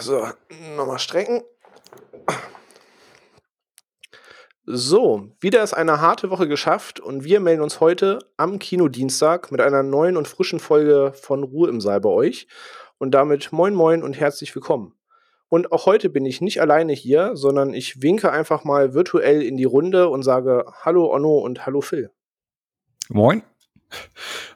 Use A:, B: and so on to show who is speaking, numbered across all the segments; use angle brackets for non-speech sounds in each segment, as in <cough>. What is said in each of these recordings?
A: So, nochmal strecken. So, wieder ist eine harte Woche geschafft und wir melden uns heute am Kinodienstag mit einer neuen und frischen Folge von Ruhe im Saal bei euch. Und damit moin moin und herzlich willkommen. Und auch heute bin ich nicht alleine hier, sondern ich winke einfach mal virtuell in die Runde und sage Hallo Onno und Hallo Phil.
B: Moin.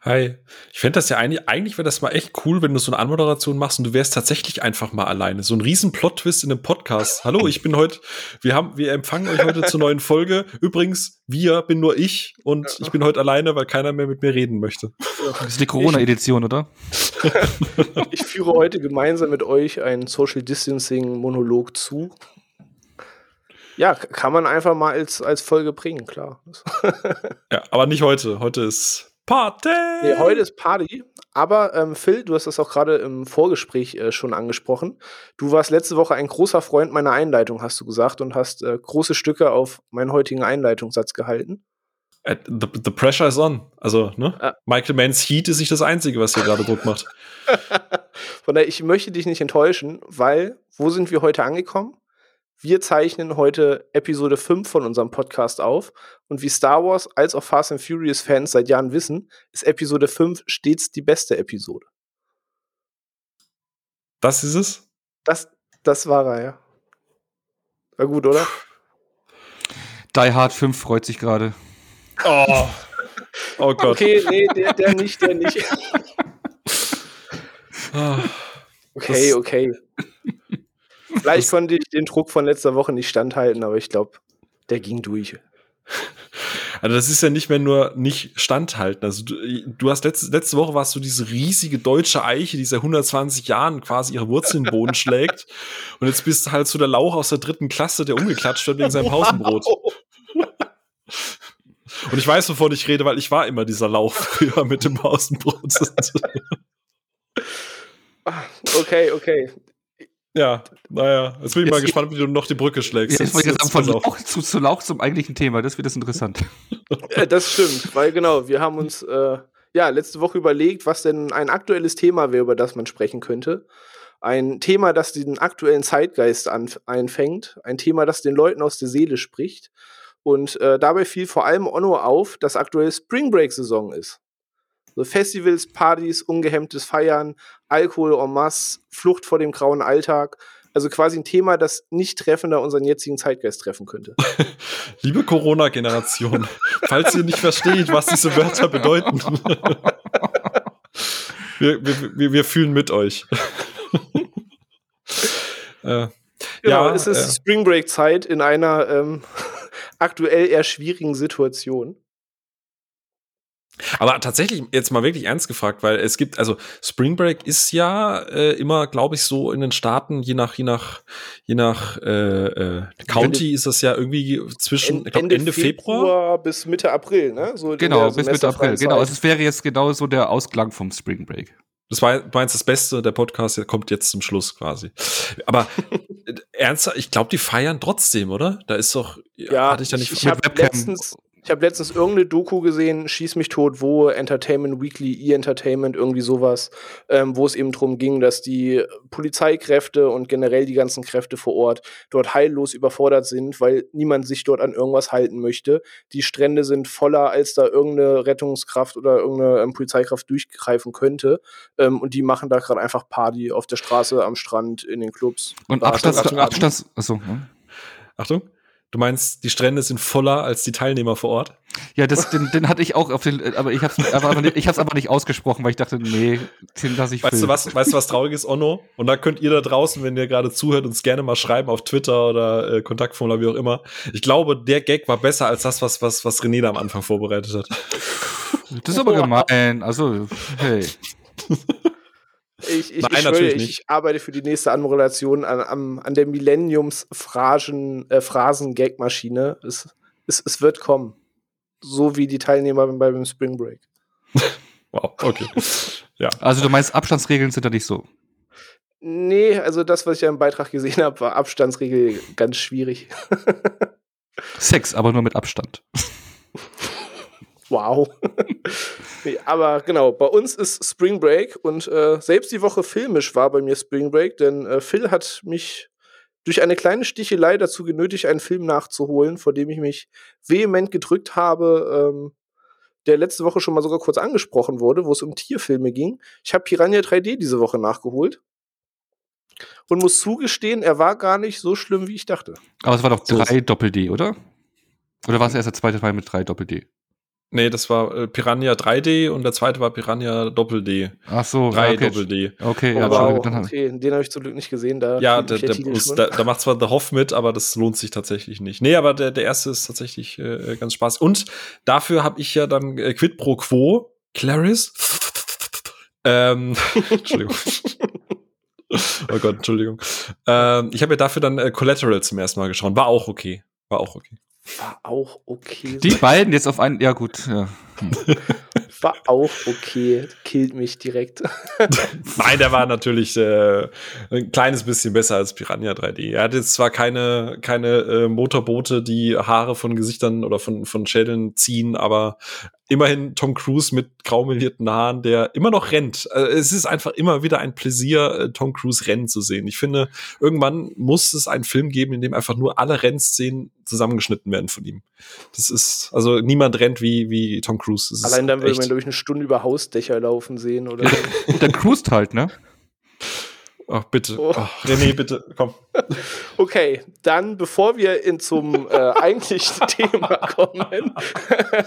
B: Hi. Ich fände das ja eigentlich, eigentlich wäre das mal echt cool, wenn du so eine Anmoderation machst und du wärst tatsächlich einfach mal alleine. So ein riesen Plot-Twist in einem Podcast. Hallo, ich bin heute, wir haben, wir empfangen euch heute zur neuen Folge. Übrigens, wir bin nur ich und ich bin heute alleine, weil keiner mehr mit mir reden möchte.
C: Das ist die Corona-Edition, oder? <laughs>
A: Ich führe heute gemeinsam mit euch einen Social Distancing Monolog zu. Ja, kann man einfach mal als, als Folge bringen, klar.
B: Ja, aber nicht heute. Heute ist Party.
A: Nee, heute ist Party, aber ähm, Phil, du hast das auch gerade im Vorgespräch äh, schon angesprochen. Du warst letzte Woche ein großer Freund meiner Einleitung, hast du gesagt, und hast äh, große Stücke auf meinen heutigen Einleitungssatz gehalten.
B: Äh, The, the pressure is on. Also, ne?
A: Ja.
B: Michael Manns Heat ist nicht das Einzige, was hier gerade Druck macht. <laughs>
A: Von daher, ich möchte dich nicht enttäuschen, weil, wo sind wir heute angekommen? Wir zeichnen heute Episode 5 von unserem Podcast auf. Und wie Star Wars als auch Fast and Furious Fans seit Jahren wissen, ist Episode 5 stets die beste Episode.
B: Das ist es?
A: Das, das war er, ja. War gut, oder?
C: Die Hard 5 freut sich gerade.
B: Oh. Oh Gott.
A: Okay, nee, der, der nicht, der nicht. <laughs>
B: Ah.
A: Okay, okay. Vielleicht konnte ich den Druck von letzter Woche nicht standhalten, aber ich glaube, der ging durch.
B: Also das ist ja nicht mehr nur nicht standhalten. Also du, du hast letzte, letzte Woche warst du diese riesige deutsche Eiche, die seit 120 Jahren quasi ihre Wurzeln in den Boden schlägt. Und jetzt bist du halt so der Lauch aus der dritten Klasse, der umgeklatscht wird wegen seinem Pausenbrot. Und ich weiß, wovon ich rede, weil ich war immer dieser Lauch früher mit dem Pausenbrot. <laughs>
A: Okay, okay.
B: Ja, naja. Jetzt bin ich mal
C: Jetzt-
B: gespannt, wie du noch die Brücke schlägst.
C: Jetzt wollte ich
B: Jetzt-
C: sagen, von. Lauch zu, zu Lauch zum eigentlichen Thema. Das wird das interessant. <laughs>
A: Äh, Das stimmt, weil genau, wir haben uns äh, ja letzte Woche überlegt, was denn ein aktuelles Thema wäre, über das man sprechen könnte. Ein Thema, das den aktuellen Zeitgeist einfängt, ein Thema, das den Leuten aus der Seele spricht. Und äh, dabei fiel vor allem Onno auf, dass aktuell Spring Break Saison ist. So Festivals, Partys, ungehemmtes Feiern, Alkohol en masse, Flucht vor dem grauen Alltag. Also quasi ein Thema, das nicht treffender unseren jetzigen Zeitgeist treffen könnte. <laughs>
B: Liebe Corona-Generation, falls ihr nicht versteht, was diese Wörter bedeuten, <laughs> wir, wir, wir, fühlen mit euch. <laughs> äh,
A: Genau,
B: ja,
A: es ist
B: äh,
A: Spring Break Zeit in einer ähm, aktuell eher schwierigen Situation.
B: Aber tatsächlich jetzt mal wirklich ernst gefragt, weil es gibt, also Spring Break ist ja äh, immer, glaube ich, so in den Staaten, je nach, je nach, je nach äh, äh, County ist das ja irgendwie zwischen, ich glaub, Ende, Februar.
A: bis Mitte April, ne? So
C: Genau, bis Mitte April. Genau, also es wäre jetzt genau so der Ausklang vom Spring Break.
B: Das war, du meinst das Beste, der Podcast kommt jetzt zum Schluss quasi. Aber <laughs> ernsthaft, ich glaube, die feiern trotzdem, oder? Da ist doch,
A: ja,
B: hatte ich da nicht
A: ich, ich
C: mit
A: habe
C: Webcam.
A: letztens, ich habe letztens irgendeine Doku gesehen, Schieß mich tot, wo Entertainment Weekly, E-Entertainment, irgendwie sowas, ähm, wo es eben darum ging, dass die Polizeikräfte und generell die ganzen Kräfte vor Ort dort heillos überfordert sind, weil niemand sich dort an irgendwas halten möchte. Die Strände sind voller, als da irgendeine Rettungskraft oder irgendeine ähm, Polizeikraft durchgreifen könnte. Ähm, und die machen da gerade einfach Party auf der Straße, am Strand, in den Clubs.
C: Und Abstands,
B: Achtung,
C: hm?
B: Achtung, du meinst, die Strände sind voller als die Teilnehmer vor Ort?
C: Ja, das, den, den hatte ich auch auf den, aber ich hab's aber, aber nicht, ich hab's aber nicht ausgesprochen, weil ich dachte, nee, den lasse ich
B: Weißt du was, weißt du was traurig ist, Onno? Und da könnt ihr da draußen, wenn ihr gerade zuhört, uns gerne mal schreiben auf Twitter oder äh, Kontaktformular, wie auch immer. Ich glaube, der Gag war besser als das, was, was, was René da am Anfang vorbereitet hat.
C: Das ist aber gemein. Also, hey.
A: Ich, ich,
B: Nein,
A: ich, schwöre,
B: natürlich
A: ich arbeite für die nächste Anmoderation an, am- an der Millenniums-Phrasen, äh, Phrasen-Gag-Maschine. Es, es, es wird kommen. So wie die Teilnehmer beim, beim Spring Break. <laughs>
B: Wow, okay. ja.
C: Also du meinst, Abstandsregeln sind da nicht so.
A: Nee, also das, was ich ja im Beitrag gesehen habe, war Abstandsregel ganz schwierig. <laughs>
C: Sex, aber nur mit Abstand.
A: Wow. <laughs> nee, aber genau, bei uns ist Spring Break und äh, selbst die Woche filmisch war bei mir Spring Break, denn äh, Phil hat mich durch eine kleine Stichelei dazu genötigt, einen Film nachzuholen, vor dem ich mich vehement gedrückt habe, ähm, der letzte Woche schon mal sogar kurz angesprochen wurde, wo es um Tierfilme ging. Ich habe Piranha 3D diese Woche nachgeholt und muss zugestehen, er war gar nicht so schlimm, wie ich dachte.
C: Aber es war doch 3 Doppel-D, oder? Oder war es erst der zweite Teil mit 3 Doppel-D?
B: Nee, das war äh, Piranha 3D und der zweite war Piranha Doppel D.
C: Ach so,
B: 3
C: okay.
B: Doppel D.
C: Okay,
A: Oh,
C: ja,
A: wow,
C: Entschuldigung, dann
A: okay, den habe ich zum Glück nicht gesehen. Da
B: Ja, der,
A: der
B: der, da, da macht zwar The Hoff mit, aber das lohnt sich tatsächlich nicht. Nee, aber der, der erste ist tatsächlich äh, ganz Spaß. Und dafür habe ich ja dann äh, Quid pro Quo, Clarice. ähm, <laughs> Entschuldigung. <laughs> oh Gott, Entschuldigung. Ähm, ich habe ja dafür dann äh, Collateral zum ersten Mal geschaut. War auch okay. War auch okay.
A: War auch okay.
C: Die beiden jetzt auf einen, ja gut, ja. <laughs>
A: War auch okay. Killt mich direkt. <laughs>
B: Nein, der war natürlich äh, ein kleines bisschen besser als Piranha 3D. Er hat jetzt zwar keine, keine äh, Motorboote, die Haare von Gesichtern oder von, von Schädeln ziehen, aber immerhin Tom Cruise mit graumelierten Haaren, der immer noch rennt. Äh, es ist einfach immer wieder ein Pläsier, äh, Tom Cruise rennen zu sehen. Ich finde, irgendwann muss es einen Film geben, in dem einfach nur alle Rennszenen zusammengeschnitten werden von ihm. Das ist, also niemand rennt wie, wie Tom Cruise. Das ist
A: Allein dann würde man, glaube ich, eine Stunde über Hausdächer laufen sehen oder
C: der cruist halt, ne?
B: Ach, bitte.
A: Oh.
B: Ach, René, bitte, komm. <laughs>
A: Okay, dann bevor wir in zum äh, <laughs> eigentlichen Thema kommen,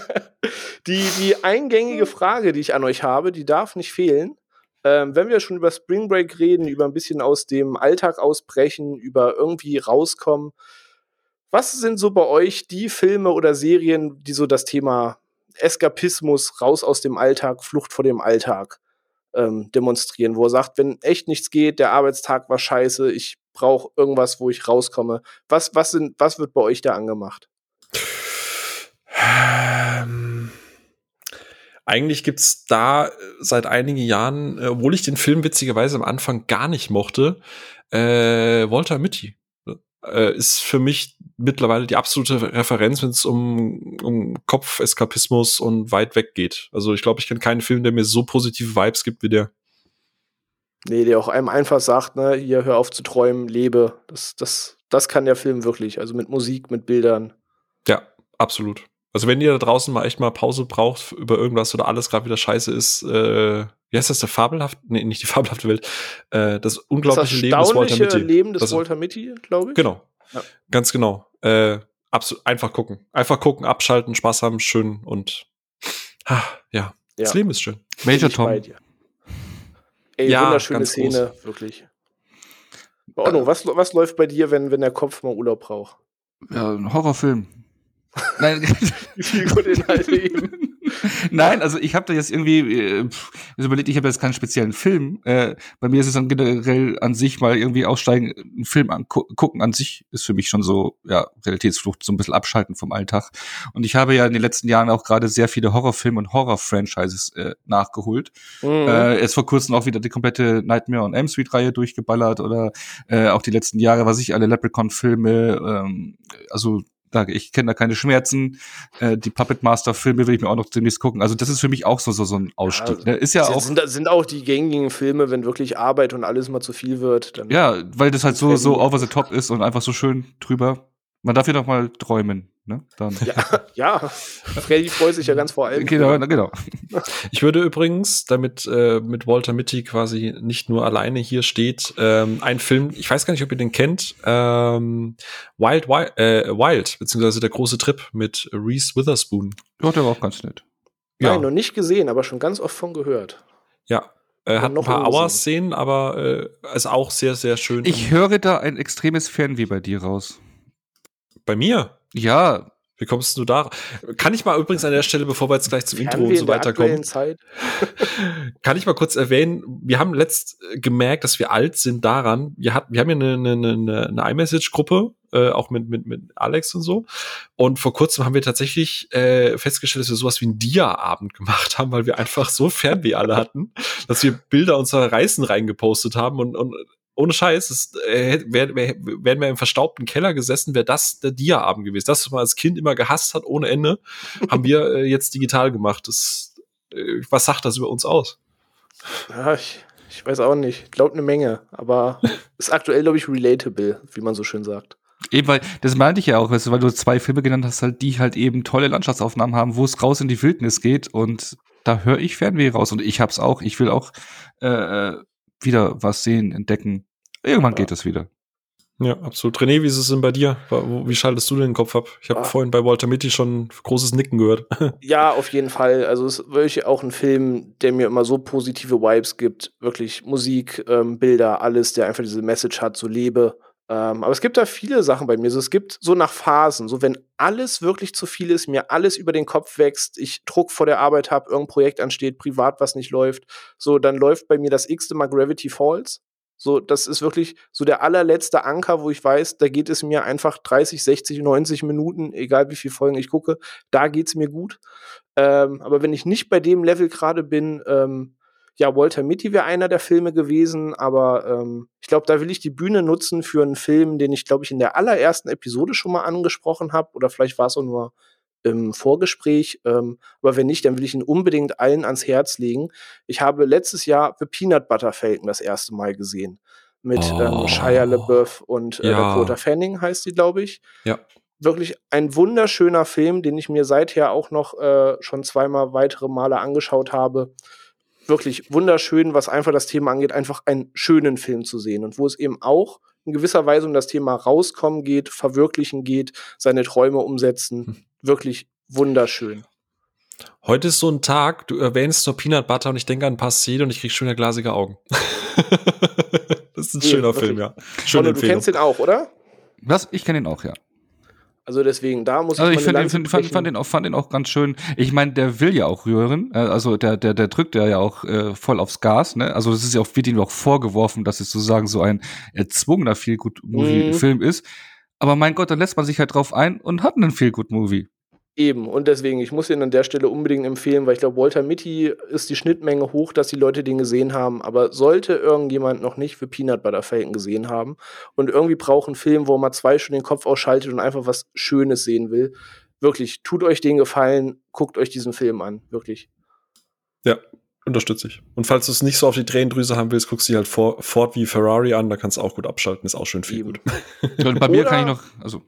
A: <laughs> die, die eingängige Frage, die ich an euch habe, die darf nicht fehlen. Ähm, wenn wir schon über Spring Break reden, über ein bisschen aus dem Alltag ausbrechen, über irgendwie rauskommen, was sind so bei euch die Filme oder Serien, die so das Thema Eskapismus, raus aus dem Alltag, Flucht vor dem Alltag ähm, demonstrieren, wo er sagt, wenn echt nichts geht, der Arbeitstag war scheiße, ich brauche irgendwas, wo ich rauskomme. Was, was, sind, was wird bei euch da angemacht?
B: Ähm, eigentlich gibt's da äh, seit einigen Jahren, äh, obwohl ich den Film witzigerweise am Anfang gar nicht mochte, äh, Walter Mitty. Äh, ist für mich mittlerweile die absolute Referenz, wenn es um, um Kopfeskapismus und weit weg geht. Also ich glaube, ich kenne keinen Film, der mir so positive Vibes gibt wie der.
A: Nee, der auch einem einfach sagt, ne, hier hör auf zu träumen, lebe. Das, das, das kann der Film wirklich. Also mit Musik, mit Bildern.
B: Ja, absolut. Also wenn ihr da draußen mal echt mal Pause braucht über irgendwas oder alles gerade wieder scheiße ist, äh, wie heißt das, der fabelhaft, nee, nicht die fabelhafte Welt, äh, das
A: Das
B: unglaubliche Leben des Walter Mitty.
A: Leben des
B: Also-
A: Walter Mitty, glaube ich.
B: Genau.
A: Ja.
B: Ganz genau. Äh, absolut, einfach gucken. Einfach gucken, abschalten, Spaß haben, schön und ah, ja. Das
A: Ja.
B: Leben ist schön.
C: Major Tom.
A: dir. Ey,
B: Ja,
A: wunderschöne
B: ganz groß.
A: Szene, wirklich. Ordnung, was, was läuft bei dir, wenn, wenn der Kopf mal Urlaub braucht?
C: Ja, ein Horrorfilm. Nein, <laughs>
A: Wie viel Gute eben. <laughs>
C: Nein, also ich habe da jetzt irgendwie äh, pff, überlegt, ich habe jetzt keinen speziellen Film. Äh, bei mir ist es dann generell an sich mal irgendwie aussteigen, einen Film angucken an sich ist für mich schon so, ja, Realitätsflucht, so ein bisschen abschalten vom Alltag. Und ich habe ja in den letzten Jahren auch gerade sehr viele Horrorfilme und Horror-Franchises äh, nachgeholt.
A: Mhm.
C: Äh, jetzt vor kurzem auch wieder die komplette Nightmare on Elm Street Reihe durchgeballert oder äh, auch die letzten Jahre, was ich alle Leprechaun-Filme, ähm, also da, ich kenne da keine Schmerzen. Äh, die Puppet Master Filme will ich mir auch noch demnächst gucken. Also das ist für mich auch so so, so ein Ausstieg.
A: Ja,
C: ne? Ist ja
A: sind,
C: auch
A: sind, sind auch die gängigen Filme, wenn wirklich Arbeit und alles mal zu viel wird. Dann
C: ja, weil das halt so so over the top ist und einfach so schön drüber. Man darf ja noch mal träumen, ne? Dann.
A: Ja, <laughs> ja. Freddy freut sich ja ganz vor allem.
C: Genau, na, genau. <laughs>
B: Ich würde übrigens, damit äh, mit Walter Mitty quasi nicht nur alleine hier steht, ähm, ein Film, ich weiß gar nicht, ob ihr den kennt, ähm, Wild, Wild, äh, Wild, beziehungsweise der große Trip mit Reese Witherspoon.
C: Ja, der war auch ganz nett.
B: Ja,
A: Nein, noch nicht gesehen, aber schon ganz oft von gehört.
B: ja. Äh, hat ein
A: noch
B: paar Auer-Szenen, aber äh, ist auch sehr, sehr schön.
C: Ich höre da ein extremes Fernweh bei dir raus.
B: Bei mir?
C: Ja,
B: Wie kommst du da? Kann ich mal übrigens an der Stelle, bevor wir jetzt gleich zum Intro und so weiterkommen, <laughs> kann ich mal kurz erwähnen, wir haben letzt äh, gemerkt, dass wir alt sind daran. Wir, hatten, wir haben ja eine, eine, eine, eine iMessage-Gruppe, äh, auch mit, mit, mit Alex und so. Und vor kurzem haben wir tatsächlich äh, festgestellt, dass wir sowas wie einen Dia-Abend gemacht haben, weil wir einfach so Fernweh alle hatten, dass wir Bilder unserer Reisen reingepostet haben und, und ohne Scheiß, es, äh, wär, wär, wären wir im verstaubten Keller gesessen, wäre das der Dia-Abend gewesen. Das, was man als Kind immer gehasst hat, ohne Ende, <laughs> haben wir äh, jetzt digital gemacht. Das, äh, was sagt das über uns aus?
A: Ja, ich, ich weiß auch nicht. Ich glaube eine Menge, aber <laughs> ist aktuell, glaube ich, relatable, wie man so schön sagt.
C: Eben, weil, das meinte ich ja auch, weißt du, weil du zwei Filme genannt hast, halt, die halt eben tolle Landschaftsaufnahmen haben, wo es raus in die Wildnis geht und da höre ich Fernweh raus und ich hab's auch. Ich will auch äh, äh wieder was sehen, entdecken. Irgendwann ja. geht das wieder.
B: Ja, absolut. René, wie ist es denn bei dir? Wie schaltest du den Kopf ab? Ich habe ah. vorhin bei Walter Mitty schon großes Nicken gehört. <laughs>
A: ja, auf jeden Fall. Also es ist wirklich auch ein Film, der mir immer so positive Vibes gibt. Wirklich Musik, ähm, Bilder, alles, der einfach diese Message hat, so lebe. Ähm, aber es gibt da viele Sachen bei mir. Also es gibt so nach Phasen, so wenn alles wirklich zu viel ist, mir alles über den Kopf wächst, ich Druck vor der Arbeit habe, irgendein Projekt ansteht, privat was nicht läuft, so dann läuft bei mir das x-te Mal Gravity Falls. So, das ist wirklich so der allerletzte Anker, wo ich weiß, da geht es mir einfach 30, 60, 90 Minuten, egal wie viele Folgen ich gucke, da geht es mir gut. Ähm, aber wenn ich nicht bei dem Level gerade bin, ähm, ja, Walter Mitty wäre einer der Filme gewesen, aber ähm, ich glaube, da will ich die Bühne nutzen für einen Film, den ich, glaube ich, in der allerersten Episode schon mal angesprochen habe. Oder vielleicht war es auch nur im Vorgespräch. Ähm, aber wenn nicht, dann will ich ihn unbedingt allen ans Herz legen. Ich habe letztes Jahr The Peanut Butter Falcon das erste Mal gesehen. Mit oh. ähm, Shia LaBeouf und äh, ja. Dakota Fanning heißt die, glaube ich.
B: Ja.
A: Wirklich ein wunderschöner Film, den ich mir seither auch noch äh, schon zweimal weitere Male angeschaut habe. Wirklich wunderschön, was einfach das Thema angeht, einfach einen schönen Film zu sehen. Und wo es eben auch in gewisser Weise um das Thema rauskommen geht, verwirklichen geht, seine Träume umsetzen. Hm wirklich wunderschön.
B: Heute ist so ein Tag, du erwähnst nur Peanut Butter und ich denke an Passé und ich krieg schöne glasige Augen. <laughs> das ist ein nee, schöner wirklich. Film, ja.
A: Schöne du kennst den auch, oder?
C: Was? Ich kenne ihn auch, ja.
A: Also deswegen, da muss
C: also ich find, find, fand, fand, den auch, fand den auch ganz schön. Ich meine, der will ja auch rühren. Äh, also der, der, der drückt ja auch äh, voll aufs Gas. Ne? Also es ist ja auch, wird ihm auch vorgeworfen, dass es sozusagen so ein erzwungener Feel-Good-Movie-Film mhm. ist. Aber mein Gott, dann lässt man sich halt drauf ein und hat einen Feel-Good-Movie.
A: Eben, und deswegen, ich muss ihn an der Stelle unbedingt empfehlen, weil ich glaube, Walter Mitty ist die Schnittmenge hoch, dass die Leute den gesehen haben. Aber sollte irgendjemand noch nicht für Peanut Butter Falcon gesehen haben und irgendwie braucht einen Film, wo man zwei Stunden den Kopf ausschaltet und einfach was Schönes sehen will, wirklich, tut euch den Gefallen, guckt euch diesen Film an, wirklich.
B: Ja, unterstütze ich. Und falls du es nicht so auf die Tränendrüse haben willst, guckst du dir halt Ford wie Ferrari an, da kannst du auch gut abschalten, ist auch schön viel Eben. gut. <laughs>
C: Und bei mir kann ich noch, also.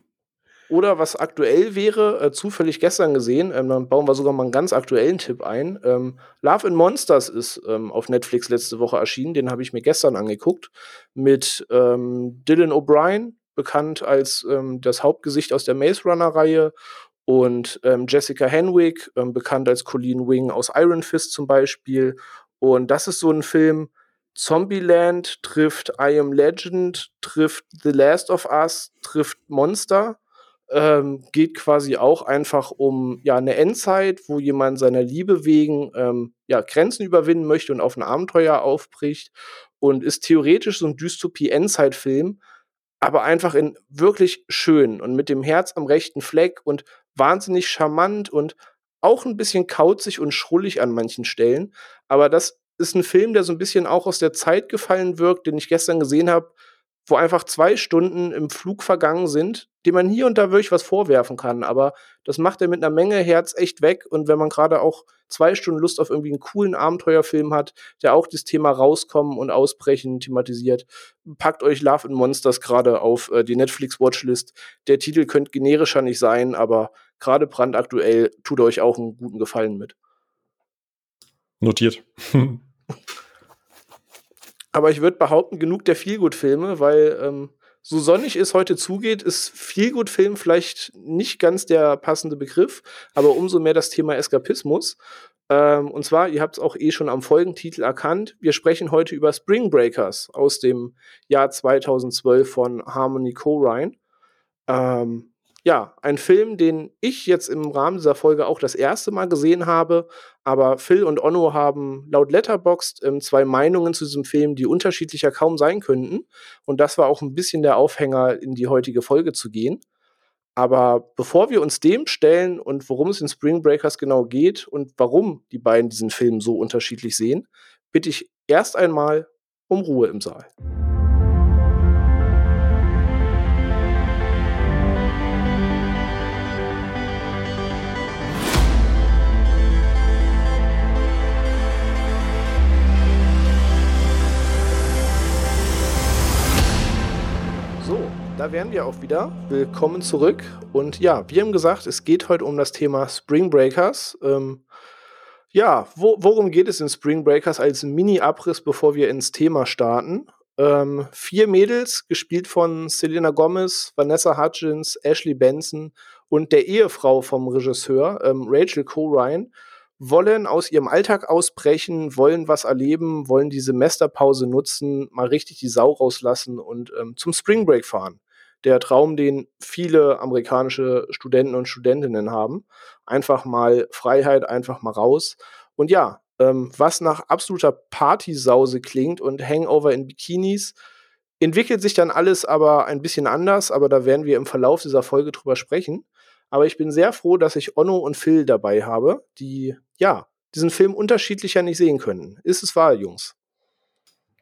A: Oder was aktuell wäre, äh, zufällig gestern gesehen, ähm, dann bauen wir sogar mal einen ganz aktuellen Tipp ein. Ähm, Love in Monsters ist ähm, auf Netflix letzte Woche erschienen, den habe ich mir gestern angeguckt, mit ähm, Dylan O'Brien, bekannt als ähm, das Hauptgesicht aus der Maze Runner-Reihe und ähm, Jessica Henwick, ähm, bekannt als Colleen Wing aus Iron Fist zum Beispiel. Und das ist so ein Film, Zombieland trifft I Am Legend, trifft The Last of Us, trifft Monster. Ähm, geht quasi auch einfach um ja eine Endzeit, wo jemand seiner Liebe wegen ähm, ja Grenzen überwinden möchte und auf ein Abenteuer aufbricht und ist theoretisch so ein Dystopie-Endzeit-Film, aber einfach in wirklich schön und mit dem Herz am rechten Fleck und wahnsinnig charmant und auch ein bisschen kauzig und schrullig an manchen Stellen. Aber das ist ein Film, der so ein bisschen auch aus der Zeit gefallen wirkt, den ich gestern gesehen habe, wo einfach zwei Stunden im Flug vergangen sind, dem man hier und da wirklich was vorwerfen kann. Aber das macht er mit einer Menge Herz echt weg. Und wenn man gerade auch zwei Stunden Lust auf irgendwie einen coolen Abenteuerfilm hat, der auch das Thema Rauskommen und Ausbrechen thematisiert, packt euch Love and Monsters gerade auf äh, die Netflix-Watchlist. Der Titel könnte generischer nicht sein, aber gerade brandaktuell tut euch auch einen guten Gefallen mit.
B: Notiert. <laughs>
A: aber ich würde behaupten, genug der Feelgood-Filme, weil ähm, so sonnig es heute zugeht, ist Feelgood-Film vielleicht nicht ganz der passende Begriff, aber umso mehr das Thema Eskapismus. Ähm, und zwar, ihr habt es auch eh schon am Folgentitel erkannt, wir sprechen heute über Spring Breakers aus dem Jahr 2012 von Harmony Corrine. Ähm, ja, ein Film, den ich jetzt im Rahmen dieser Folge auch das erste Mal gesehen habe, aber Phil und Onno haben laut Letterboxd ähm, zwei Meinungen zu diesem Film, die unterschiedlicher kaum sein könnten. Und das war auch ein bisschen der Aufhänger, in die heutige Folge zu gehen. Aber bevor wir uns dem stellen und worum es in Spring Breakers genau geht und warum die beiden diesen Film so unterschiedlich sehen, bitte ich erst einmal um Ruhe im Saal. Da wären wir auch wieder. Willkommen zurück. Und ja, wir haben gesagt, es geht heute um das Thema Spring Breakers. Ähm, ja, wo, worum geht es in Spring Breakers als Mini-Abriss, bevor wir ins Thema starten? Ähm, vier Mädels, gespielt von Selena Gomez, Vanessa Hudgens, Ashley Benson und der Ehefrau vom Regisseur, ähm, Rachel Ryan, wollen aus ihrem Alltag ausbrechen, wollen was erleben, wollen die Semesterpause nutzen, mal richtig die Sau rauslassen und ähm, zum Spring Break fahren. Der Traum, den viele amerikanische Studenten und Studentinnen haben. Einfach mal Freiheit, einfach mal raus. Und ja, ähm, was nach absoluter Partysause klingt und Hangover in Bikinis, entwickelt sich dann alles aber ein bisschen anders, aber da werden wir im Verlauf dieser Folge drüber sprechen. Aber ich bin sehr froh, dass ich Onno und Phil dabei habe, die ja diesen Film unterschiedlicher nicht sehen können. Ist es wahr, Jungs?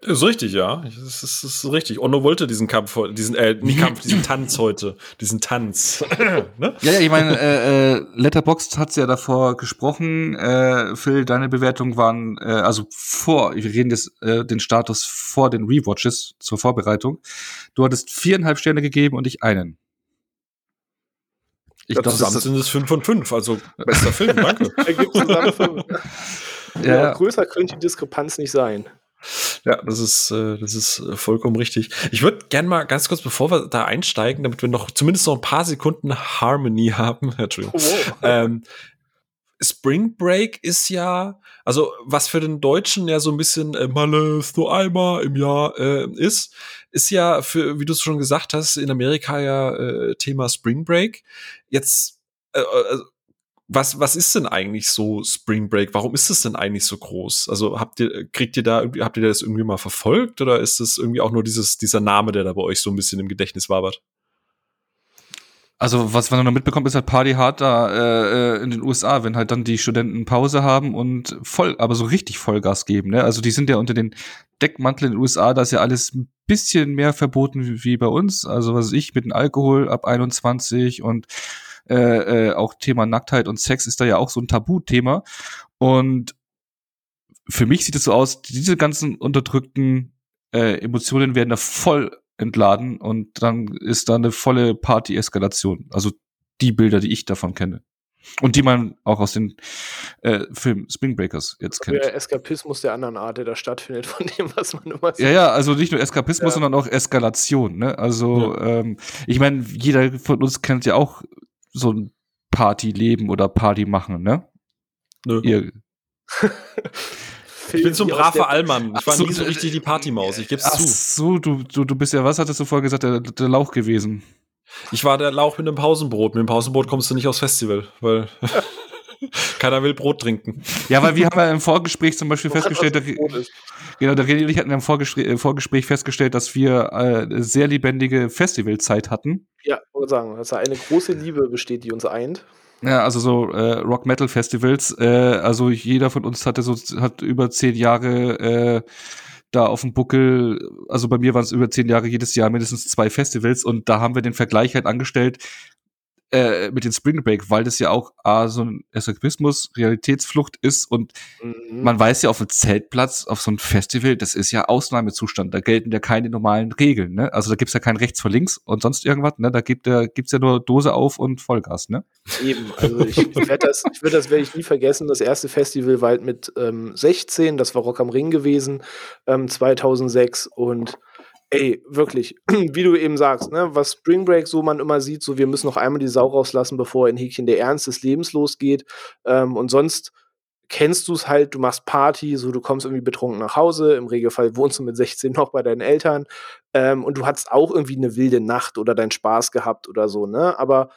B: Ist richtig, ja. Das ist, ist richtig. Onno wollte diesen Kampf, diesen, äh, nicht Kampf, <laughs> diesen Tanz heute. Diesen Tanz. <laughs>
C: ne? Ja, ja, ich meine, äh, äh, Letterboxd hat's ja davor gesprochen. Äh, Phil, deine Bewertungen waren, äh, also vor, wir reden jetzt äh, den Status vor den Rewatches zur Vorbereitung. Du hattest viereinhalb Sterne gegeben und ich einen.
B: Ich glaube, zusammen sind es 5 von 5, also bester Film, danke. Ergibt zusammen 5.
A: Ja. ja. größer könnte die Diskrepanz nicht sein.
B: Ja, das ist, äh, das ist äh, vollkommen richtig. Ich würde gerne mal ganz kurz, bevor wir da einsteigen, damit wir noch zumindest noch ein paar Sekunden Harmony <laughs> haben, Entschuldigung, oh. ähm, Spring Break ist ja, also was für den Deutschen ja so ein bisschen äh, Malle nur einmal im Jahr äh, ist, ist ja für, wie du es schon gesagt hast, in Amerika ja äh, Thema Spring Break. Jetzt, äh, äh, was, was ist denn eigentlich so Spring Break? Warum ist es denn eigentlich so groß? Also habt ihr, kriegt ihr da, habt ihr das irgendwie mal verfolgt oder ist das irgendwie auch nur dieses, dieser Name, der da bei euch so ein bisschen im Gedächtnis wabert?
C: Also was man noch mitbekommt, ist halt Party hard da äh, äh, in den USA, wenn halt dann die Studenten Pause haben und voll, aber so richtig Vollgas geben. Ne? Also die sind ja unter den Deckmantel in den USA, da ist ja alles ein bisschen mehr verboten wie, wie bei uns. Also was weiß ich, mit dem Alkohol ab 21 und äh, äh, auch Thema Nacktheit und Sex ist da ja auch so ein Tabuthema. Und für mich sieht es so aus, diese ganzen unterdrückten äh, Emotionen werden da voll entladen und dann ist da eine volle Party-Eskalation. Also die Bilder, die ich davon kenne. Und die man auch aus den äh, Filmen Spring Breakers jetzt kennt.
A: Der Eskapismus der anderen Art, der da stattfindet, <laughs> von dem, was man immer
C: sieht. Ja, ja, also nicht nur Eskapismus, ja. sondern auch Eskalation. Ne? Also, ja. ähm, ich meine, jeder von uns kennt ja auch so ein Partyleben oder Party machen, ne?
B: Nö. Ihr, <laughs> ich bin so ein braver Allmann. Ich war so, nie so richtig die Partymaus, ich geb's ach zu.
C: so, du, du, du bist ja, was hattest du vorher gesagt, der, der Lauch gewesen?
B: Ich war der Lauch mit dem Pausenbrot. Mit dem Pausenbrot kommst du nicht aufs Festival, weil <laughs> keiner will Brot trinken.
C: Ja, weil wir haben ja im Vorgespräch zum Beispiel <laughs> festgestellt, dass, genau, der René und ich hatten im Vorgespräch, äh, Vorgespräch festgestellt, dass wir äh, eine sehr lebendige Festivalzeit hatten.
A: Ja, ich würde sagen, dass da eine große Liebe besteht, die uns eint.
C: Ja, also so äh, Rock Metal Festivals. Äh, also jeder von uns hatte so hat über zehn Jahre äh, da auf dem Buckel. Also bei mir waren es über zehn Jahre jedes Jahr mindestens zwei Festivals und da haben wir den Vergleich halt angestellt äh, mit den Spring Break, weil das ja auch ah, so ein Eskapismus, Realitätsflucht ist und mhm. man weiß ja auf dem Zeltplatz, auf so einem Festival, das ist ja Ausnahmezustand, da gelten ja keine normalen Regeln, ne? Also da gibt's ja kein rechts vor links und sonst irgendwas, ne? Da gibt da gibt's ja nur Dose auf und Vollgas, ne?
A: Eben, also ich, ich werde das, ich werde das werde ich nie vergessen. Das erste Festival war halt mit ähm, 16, das war Rock am Ring gewesen, ähm, 2006 und Ey, wirklich, <clears throat> wie du eben sagst, ne, was Spring Break so man immer sieht, so wir müssen noch einmal die Sau rauslassen, bevor ein Häkchen der Ernst des Lebens losgeht. Ähm, und sonst kennst du es halt, du machst Party, so du kommst irgendwie betrunken nach Hause, im Regelfall wohnst du mit 16 noch bei deinen Eltern ähm, und du hattest auch irgendwie eine wilde Nacht oder deinen Spaß gehabt oder so, ne? Aber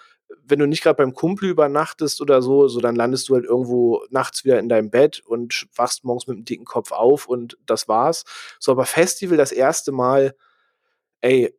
A: wenn du nicht gerade beim Kumpel übernachtest oder so, so dann landest du halt irgendwo nachts wieder in deinem Bett und wachst morgens mit einem dicken Kopf auf und das war's. So, aber Festival das erste Mal, ey,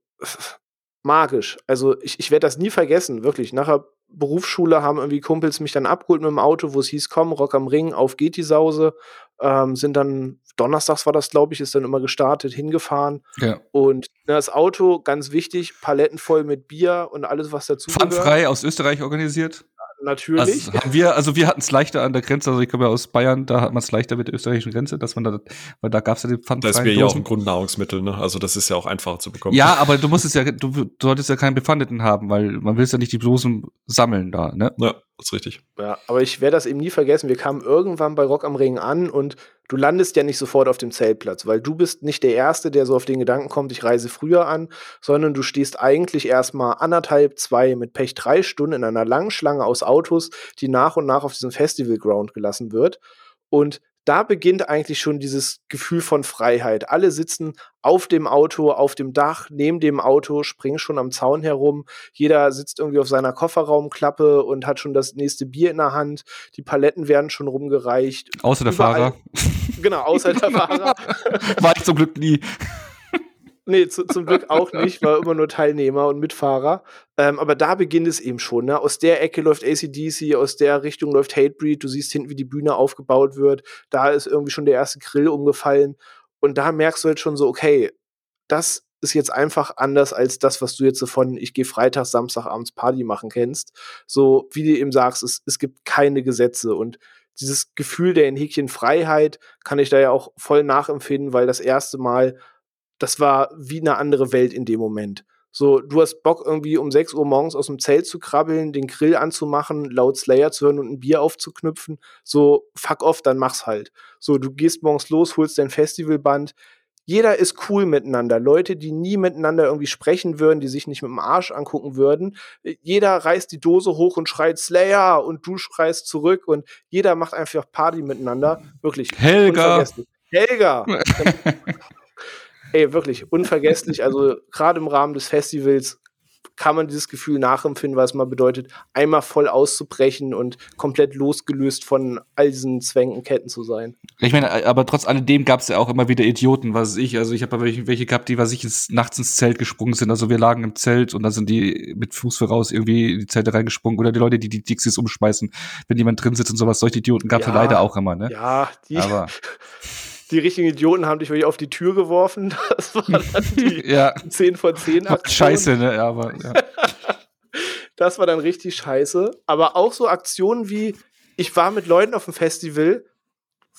A: magisch. Also ich, ich werde das nie vergessen, wirklich. Nachher Berufsschule haben irgendwie Kumpels mich dann abgeholt mit dem Auto, wo es hieß, komm, Rock am Ring, auf geht die Sause. Ähm, sind dann, donnerstags war das, glaube ich, ist dann immer gestartet, hingefahren. Ja. Und ne, das Auto, ganz wichtig, Paletten voll mit Bier und alles, was dazu
C: Pfandfrei aus Österreich organisiert?
A: Natürlich.
C: Also haben wir, also wir hatten es leichter an der Grenze, also ich komme ja aus Bayern, da hat man es leichter mit der österreichischen Grenze, dass man da, weil da gab es ja den Pfand.
B: Da ist Bier ja auch ein Grundnahrungsmittel, ne? Also das ist ja auch einfacher zu bekommen.
C: Ja, aber du musst es ja, du, du solltest ja keinen Befandeten haben, weil man will ja nicht die bloßen sammeln da, ne?
B: Ja, das ist richtig.
A: Ja, aber ich werde das eben nie vergessen. Wir kamen irgendwann bei Rock am Ring an und du landest ja nicht sofort auf dem Zeltplatz, weil du bist nicht der Erste, der so auf den Gedanken kommt, ich reise früher an, sondern du stehst eigentlich erstmal anderthalb, zwei, mit Pech drei Stunden in einer langen Schlange aus Autos, die nach und nach auf diesem Festival Ground gelassen wird. Und da beginnt eigentlich schon dieses Gefühl von Freiheit. Alle sitzen auf dem Auto, auf dem Dach, neben dem Auto, springen schon am Zaun herum. Jeder sitzt irgendwie auf seiner Kofferraumklappe und hat schon das nächste Bier in der Hand. Die Paletten werden schon rumgereicht.
C: Außer der Überall. Fahrer.
A: Genau, außer der <laughs> Fahrer.
C: War ich zum Glück nie.
A: Nee, zu, zum Glück auch nicht, war immer nur Teilnehmer und Mitfahrer. Ähm, aber da beginnt es eben schon. Ne? Aus der Ecke läuft ACDC, aus der Richtung läuft Hatebreed. Du siehst hinten, wie die Bühne aufgebaut wird. Da ist irgendwie schon der erste Grill umgefallen. Und da merkst du halt schon so, okay, das ist jetzt einfach anders als das, was du jetzt so von ich gehe Freitag, Samstag abends Party machen kennst. So, wie du eben sagst, es, es gibt keine Gesetze und dieses Gefühl der in Häkchen Freiheit kann ich da ja auch voll nachempfinden, weil das erste Mal das war wie eine andere Welt in dem Moment. So, du hast Bock, irgendwie um 6 Uhr morgens aus dem Zelt zu krabbeln, den Grill anzumachen, laut Slayer zu hören und ein Bier aufzuknüpfen. So, fuck off, dann mach's halt. So, du gehst morgens los, holst dein Festivalband. Jeder ist cool miteinander. Leute, die nie miteinander irgendwie sprechen würden, die sich nicht mit dem Arsch angucken würden. Jeder reißt die Dose hoch und schreit Slayer und du schreist zurück und jeder macht einfach Party miteinander. Wirklich.
C: Helga.
A: Helga. <laughs> ey, wirklich unvergesslich. Also gerade im Rahmen des Festivals kann man dieses Gefühl nachempfinden, was mal bedeutet, einmal voll auszubrechen und komplett losgelöst von all diesen Zwängen und Ketten zu sein.
C: Ich meine, aber trotz alledem gab es ja auch immer wieder Idioten, was ich. Also ich habe welche, welche gehabt, die was ich ins, nachts ins Zelt gesprungen sind. Also wir lagen im Zelt und dann sind die mit Fuß voraus irgendwie in die Zelte reingesprungen oder die Leute, die die Dixies umschmeißen, wenn jemand drin sitzt und sowas. Solche Idioten gab es ja, leider auch immer, ne?
A: Ja,
C: die. Aber <laughs>
A: die richtigen Idioten haben dich wirklich auf die Tür geworfen. <laughs> Das war dann die <laughs>
C: ja.
A: 10 von 10
C: Aktion. Scheiße, ne? Ja, aber, ja. <laughs>
A: das war dann richtig scheiße. Aber auch so Aktionen wie, ich war mit Leuten auf dem Festival,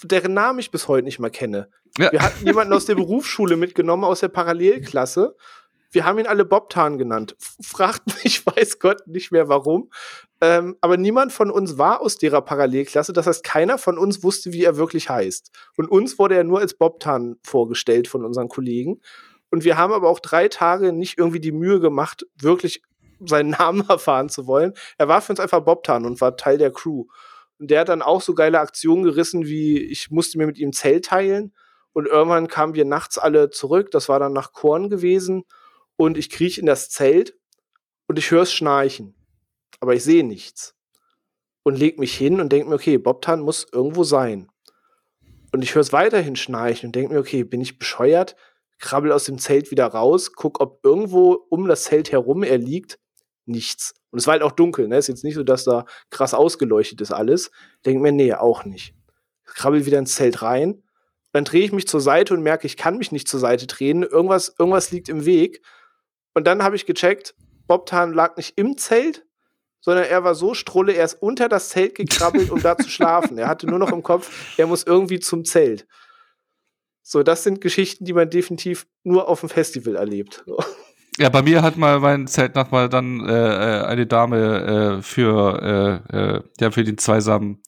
A: deren Namen ich bis heute nicht mehr kenne. Ja. Wir hatten jemanden aus der Berufsschule mitgenommen, aus der Parallelklasse. Wir haben ihn alle Bobtan genannt. Fragt mich, weiß Gott nicht mehr warum. Ähm, aber niemand von uns war aus derer Parallelklasse. Das heißt, keiner von uns wusste, wie er wirklich heißt. Und uns wurde er nur als Bobtan vorgestellt von unseren Kollegen. Und wir haben aber auch drei Tage nicht irgendwie die Mühe gemacht, wirklich seinen <laughs> Namen erfahren zu wollen. Er war für uns einfach Bobtan und war Teil der Crew. Und der hat dann auch so geile Aktionen gerissen, wie ich musste mir mit ihm Zelt teilen. Und irgendwann kamen wir nachts alle zurück. Das war dann nach Korn gewesen. Und ich krieche in das Zelt und ich höre es schnarchen aber ich sehe nichts. Und leg mich hin und denke mir, okay, Bobtan muss irgendwo sein. Und ich höre es weiterhin schnarchen und denke mir, okay, bin ich bescheuert? Krabbel aus dem Zelt wieder raus, guck, ob irgendwo um das Zelt herum er liegt. Nichts. Und es war halt auch dunkel, ne? Ist jetzt nicht so, dass da krass ausgeleuchtet ist alles. Denke mir, nee, auch nicht. Krabbel wieder ins Zelt rein. Dann drehe ich mich zur Seite und merke, ich kann mich nicht zur Seite drehen. Irgendwas, irgendwas liegt im Weg. Und dann habe ich gecheckt, Bobtan lag nicht im Zelt, sondern er war so strulle, er ist unter das Zelt gekrabbelt, um da zu schlafen. Er hatte nur noch im Kopf, er muss irgendwie zum Zelt. So, das sind Geschichten, die man definitiv nur auf dem Festival erlebt.
C: Ja, bei mir hat mal mein Zeltnachbar dann äh, äh, eine Dame äh, für äh, äh, ja für den zweisamen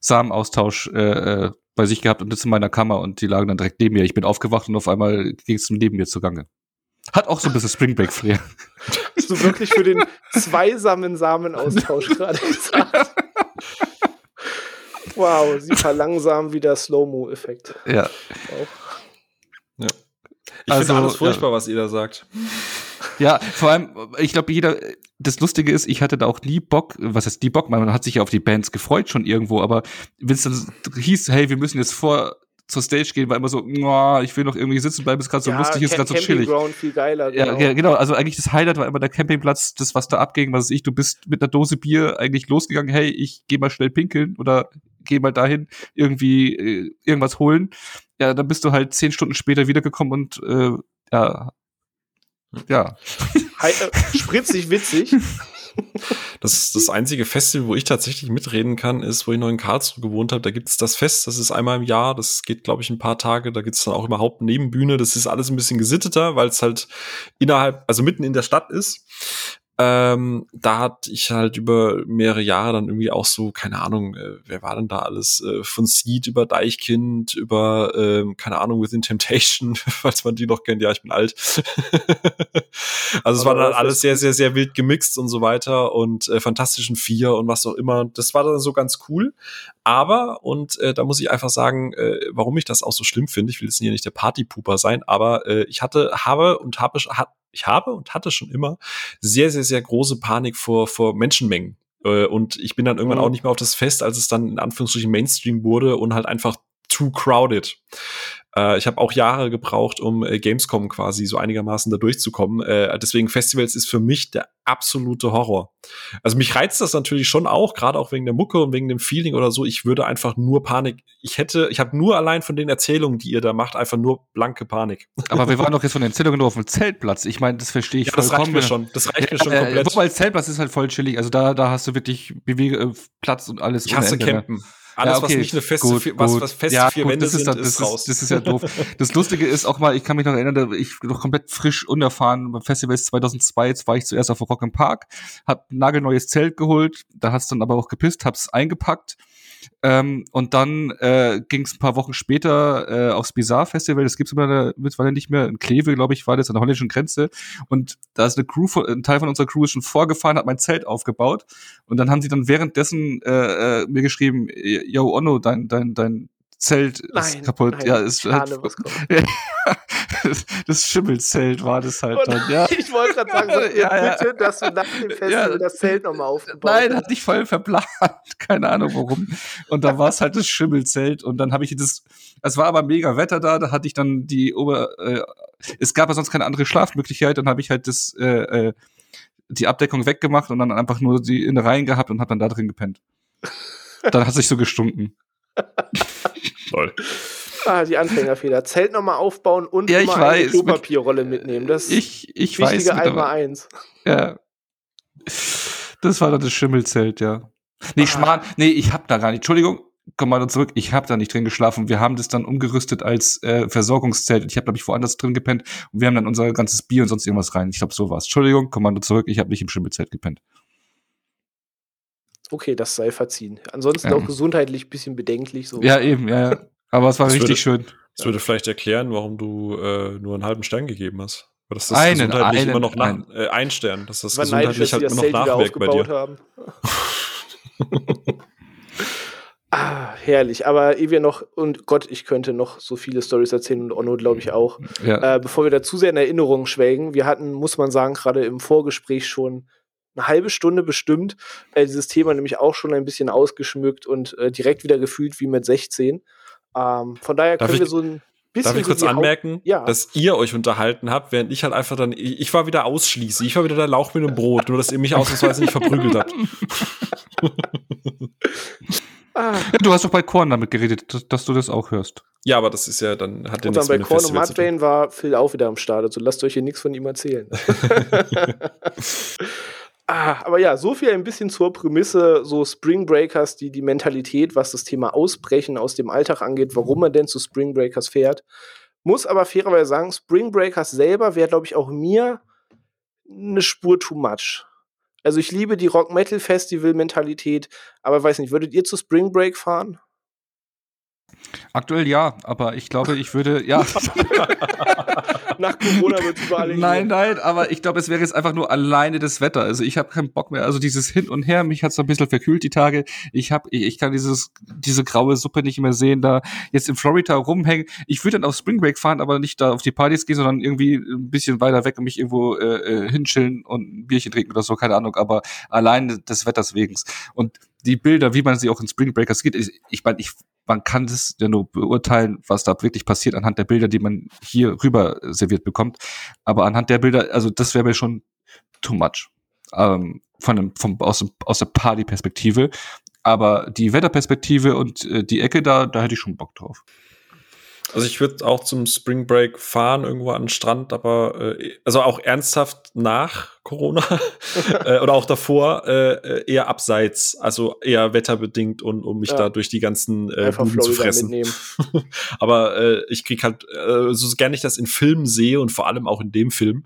C: Samenaustausch äh, bei sich gehabt und das in meiner Kammer und die lagen dann direkt neben mir. Ich bin aufgewacht und auf einmal ging es neben mir zugange. Hat auch so ein bisschen Spring Break Flair.
A: Hast du wirklich für den zweisamen Samenaustausch gerade gesagt? wow, sie verlangsamen wie der Slow-Mo-Effekt.
C: Ja.
B: Wow. ja. Ich also, finde alles furchtbar, ja. was ihr da sagt.
C: Ja, vor allem, ich glaube, jeder, das Lustige ist, ich hatte da auch nie Bock, was heißt nie Bock, man hat sich ja auf die Bands gefreut schon irgendwo, aber wenn es dann hieß, hey, wir müssen jetzt vor zur Stage gehen, war immer so, ich will noch irgendwie sitzen bleiben, ist gerade so ja, lustig, ist gerade so chillig.
A: viel geiler,
C: genau. Ja, genau. Also eigentlich das Highlight war immer der Campingplatz, das, was da abging, was weiß ich, du bist mit einer Dose Bier eigentlich losgegangen, hey, ich geh mal schnell pinkeln oder geh mal dahin, irgendwie äh, irgendwas holen. Ja, dann bist du halt zehn Stunden später wiedergekommen und äh, ja, ja.
A: Äh, spritzig witzig. <laughs> <laughs>
B: Das, das einzige Festival, wo ich tatsächlich mitreden kann, ist, wo ich noch in Karlsruhe gewohnt habe. Da gibt es das Fest, das ist einmal im Jahr, das geht, glaube ich, ein paar Tage. Da gibt es dann auch überhaupt Nebenbühne. Das ist alles ein bisschen gesitteter, weil es halt innerhalb, also mitten in der Stadt ist. Ähm, da hatte ich halt über mehrere Jahre dann irgendwie auch so, keine Ahnung, äh, wer war denn da alles? Äh, von Seed über Deichkind, über, ähm, keine Ahnung, Within Temptation, <laughs> falls man die noch kennt, ja, ich bin alt. <laughs> also es war dann alles sehr, sehr, sehr wild gemixt und so weiter und äh, Fantastischen Vier und was auch immer. Das war dann so ganz cool. Aber, und äh, da muss ich einfach sagen, äh, warum ich das auch so schlimm finde, ich will jetzt hier nicht der Partypooper sein, aber äh, ich hatte, habe und habe, hat, ich habe und hatte schon immer sehr, sehr, sehr große Panik vor, vor Menschenmengen. Äh, und ich bin dann irgendwann mhm. auch nicht mehr auf das Fest, als es dann in Anführungsstrichen Mainstream wurde und halt einfach too crowded. Äh, ich habe auch Jahre gebraucht, um äh, Gamescom quasi so einigermaßen da durchzukommen. Äh, deswegen Festivals ist für mich der absolute Horror. Also mich reizt das natürlich schon auch, gerade auch wegen der Mucke und wegen dem Feeling oder so. Ich würde einfach nur Panik. Ich hätte, ich habe nur allein von den Erzählungen, die ihr da macht, einfach nur blanke Panik.
C: Aber wir <laughs> waren doch jetzt von den Erzählungen nur auf dem Zeltplatz. Ich meine, das verstehe ich
B: ja, vollkommen. Das reicht mir schon. Das reicht mir schon
C: äh, komplett. Wobei Zeltplatz ist halt voll chillig. Also da, da hast du wirklich Bewege, Platz und alles.
B: Ich hasse Ende, ne? Alles, ja, okay. was nicht eine feste, gut, was, was feste ja, vier gut, Wände das ist, sind, das, ist raus.
C: Das ist ja doof. Das Lustige ist auch mal, ich kann mich noch erinnern, da ich noch komplett frisch unerfahren beim Festival 2002, jetzt war ich zuerst auf Rock im Park, hab ein nagelneues Zelt geholt, da hat's dann aber auch gepisst, hab's eingepackt ähm, und dann äh, ging es ein paar Wochen später äh, aufs Bizarre Festival, das gibt's mittlerweile nicht mehr, in Kleve, glaube ich, war das an der holländischen Grenze. Und da ist eine Crew, von, ein Teil von unserer Crew ist schon vorgefahren, hat mein Zelt aufgebaut. Und dann haben sie dann währenddessen äh, äh, mir geschrieben, yo, Onno, dein, dein, dein Zelt nein, ist kaputt. Nein, ja, ist halt, <laughs> das, das Schimmelzelt war das halt dann, ja. <laughs>
A: Ich wollte gerade sagen, so, <laughs> ja, bitte, dass du nach dem Festival ja, das Zelt nochmal aufgebaut
C: Nein, hat nicht voll verplant. Keine Ahnung warum. Und da war es halt das Schimmelzelt und dann habe ich das, es war aber mega Wetter da, da hatte ich dann die Ober, äh, es gab ja sonst keine andere Schlafmöglichkeit, dann habe ich halt das, äh, äh, die Abdeckung weggemacht und dann einfach nur die Innereien gehabt und habe dann da drin gepennt. Dann hat sich so gestunken.
A: Toll. Ah, die Anfängerfehler. Zelt nochmal aufbauen und
C: ja,
A: mal
C: eine
A: Klopapierrolle mitnehmen. Das
C: ich, ich wichtige weiß,
A: einmal eins.
C: Ja. Das war dann das Schimmelzelt, ja. Nee, ah. Schmarrn, nee, ich hab da gar nicht. Entschuldigung, komm mal zurück. Ich hab da nicht drin geschlafen. Wir haben das dann umgerüstet als äh, Versorgungszelt. Ich habe glaube ich woanders drin gepennt und wir haben dann unser ganzes Bier und sonst irgendwas rein. Ich glaube, so war's. Entschuldigung, Kommando zurück. Ich habe nicht im Schimmelzelt gepennt.
A: Okay, das sei verziehen. Ansonsten ja. auch gesundheitlich ein bisschen bedenklich. So.
C: Ja, eben, ja. Aber es war das richtig
B: würde,
C: schön.
B: Das würde vielleicht erklären, warum du äh, nur einen halben Stern gegeben hast.
C: Weil das das einen, gesundheitlich
B: einen,
C: immer
B: noch nach,
C: einen.
B: äh, ein Stern, dass das
A: war gesundheitlich halt immer noch nachwirkt bei dir. Haben. <laughs> ah, herrlich. Aber ehe wir noch, und Gott, ich könnte noch so viele Stories erzählen und Onno, glaube ich, auch. Ja. Äh, bevor wir da zu sehr in Erinnerungen schwelgen, wir hatten, muss man sagen, gerade im Vorgespräch schon eine halbe Stunde bestimmt äh, dieses Thema nämlich auch schon ein bisschen ausgeschmückt und äh, direkt wieder gefühlt wie mit 16. Ähm, von daher
B: Darf
A: können wir so ein
B: bisschen. Darf ich kurz anmerken, ja. dass ihr euch unterhalten habt, während ich halt einfach dann, ich, ich war wieder ausschließlich, ich war wieder der Lauch mit dem Brot, nur dass ihr mich ausnahmsweise nicht verprügelt habt. <laughs>
C: ah. Du hast doch bei Korn damit geredet, dass, dass, du das auch hörst.
B: Ja, aber das ist ja, dann hat
A: der Und dann bei Korn und Mudvayne war Phil auch wieder am Start, also lasst euch hier nichts von ihm erzählen. <laughs> <laughs> Ah, aber ja, so viel ein bisschen zur Prämisse, so Spring Breakers, die die Mentalität, was das Thema Ausbrechen aus dem Alltag angeht, warum man denn zu Spring Breakers fährt. Muss aber fairerweise sagen, Spring Breakers selber wäre, glaube ich, auch mir eine Spur too much. Also ich liebe die Rock-Metal-Festival-Mentalität, aber weiß nicht, würdet ihr zu Spring Break fahren?
C: Aktuell ja, aber ich glaube, ich würde, ja. <laughs> <laughs>
A: Nach Corona wird es überall
C: Nein, nein, aber ich glaube, es wäre jetzt einfach nur alleine das Wetter. Also ich habe keinen Bock mehr. Also dieses Hin und Her, mich hat so ein bisschen verkühlt die Tage. Ich habe, ich, ich, kann dieses, diese graue Suppe nicht mehr sehen, da jetzt in Florida rumhängen. Ich würde dann auf Spring Break fahren, aber nicht da auf die Partys gehen, sondern irgendwie ein bisschen weiter weg und mich irgendwo äh, äh hinschillen und ein Bierchen trinken oder so, keine Ahnung, aber allein des Wetters wegen. Und die Bilder, wie man sie auch in Spring Breakers geht, ich, ich meine, ich man kann das ja nur beurteilen, was da wirklich passiert anhand der Bilder, die man hier rüber serviert bekommt. Aber anhand der Bilder, also das wäre mir schon too much. Ähm, von dem, vom, aus, aus der Party-Perspektive. Aber die Wetterperspektive und äh, die Ecke da, da hätte ich schon Bock drauf.
B: Also ich würde auch zum Spring Break fahren, irgendwo an den Strand, aber äh, also auch ernsthaft nach Corona <laughs> äh, oder auch davor äh, eher abseits, also eher wetterbedingt und um mich ja. da durch die ganzen äh, Buden zu fressen. <laughs> Aber äh, ich krieg halt äh, so gerne ich das in Filmen sehe und vor allem auch in dem Film,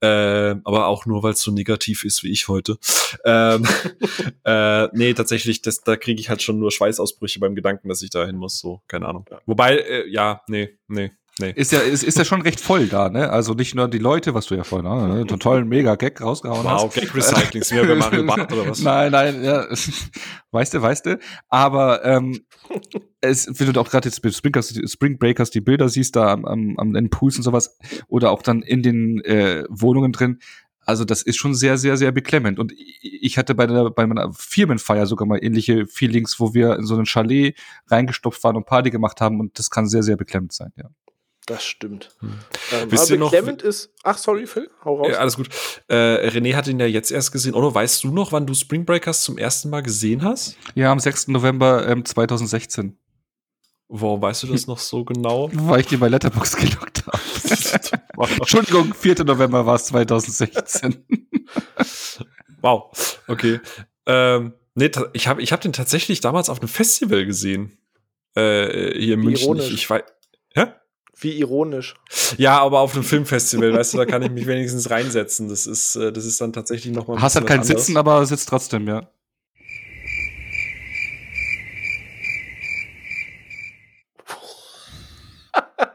B: äh, aber auch nur weil es so negativ ist wie ich heute. Ähm, <laughs> äh, nee, tatsächlich, das, da kriege ich halt schon nur Schweißausbrüche beim Gedanken, dass ich da hin muss. So, keine Ahnung. Ja. Wobei, äh, ja, nee, nee. Nee.
C: Ist ja, ist, ist ja schon recht voll da, ne? Also nicht nur die Leute, was du ja vorhin, ne? einen tollen Mega-Gag rausgehauen wow, hast. Wow,
B: Gag-Recycling, ist mir bei Mario Bart oder was? <laughs>
C: Nein, nein, ja. <laughs> Weißt du, weißt du? Aber ähm, es, wenn du auch gerade jetzt bei Spring Breakers die Bilder siehst, da am, am, am den Pools und sowas, oder auch dann in den äh, Wohnungen drin, also das ist schon sehr, sehr, sehr beklemmend. Und ich hatte bei, der, bei meiner Firmenfeier sogar mal ähnliche Feelings, wo wir in so einen Chalet reingestopft waren und Party gemacht haben und das kann sehr, sehr beklemmend sein, ja.
A: Das stimmt. Hm. Ähm, Wisst aber beklemmend noch, ist. Ach, sorry, Phil,
B: hau raus. Ja, alles gut. Äh, René hat ihn ja jetzt erst gesehen. Oder weißt du noch, wann du Spring Breakers zum ersten Mal gesehen hast?
C: Ja, am 6. November ähm, 2016.
B: Warum weißt du das noch so genau? <laughs>
C: Weil ich dir bei Letterbox gelockt habe. <laughs> Entschuldigung, 4. November war es 2016.
B: wow, okay. Ähm, nee, ich habe ich hab den tatsächlich damals auf einem Festival gesehen. Äh, hier in München. Ironisch. Ich, ich weiß.
A: Hä? Wie ironisch.
B: Ja, aber auf einem Filmfestival, weißt du, da kann ich mich wenigstens reinsetzen. Das ist, äh, das ist dann tatsächlich nochmal.
C: Hast halt kein. Sitzen, aber sitzt trotzdem, ja. <laughs>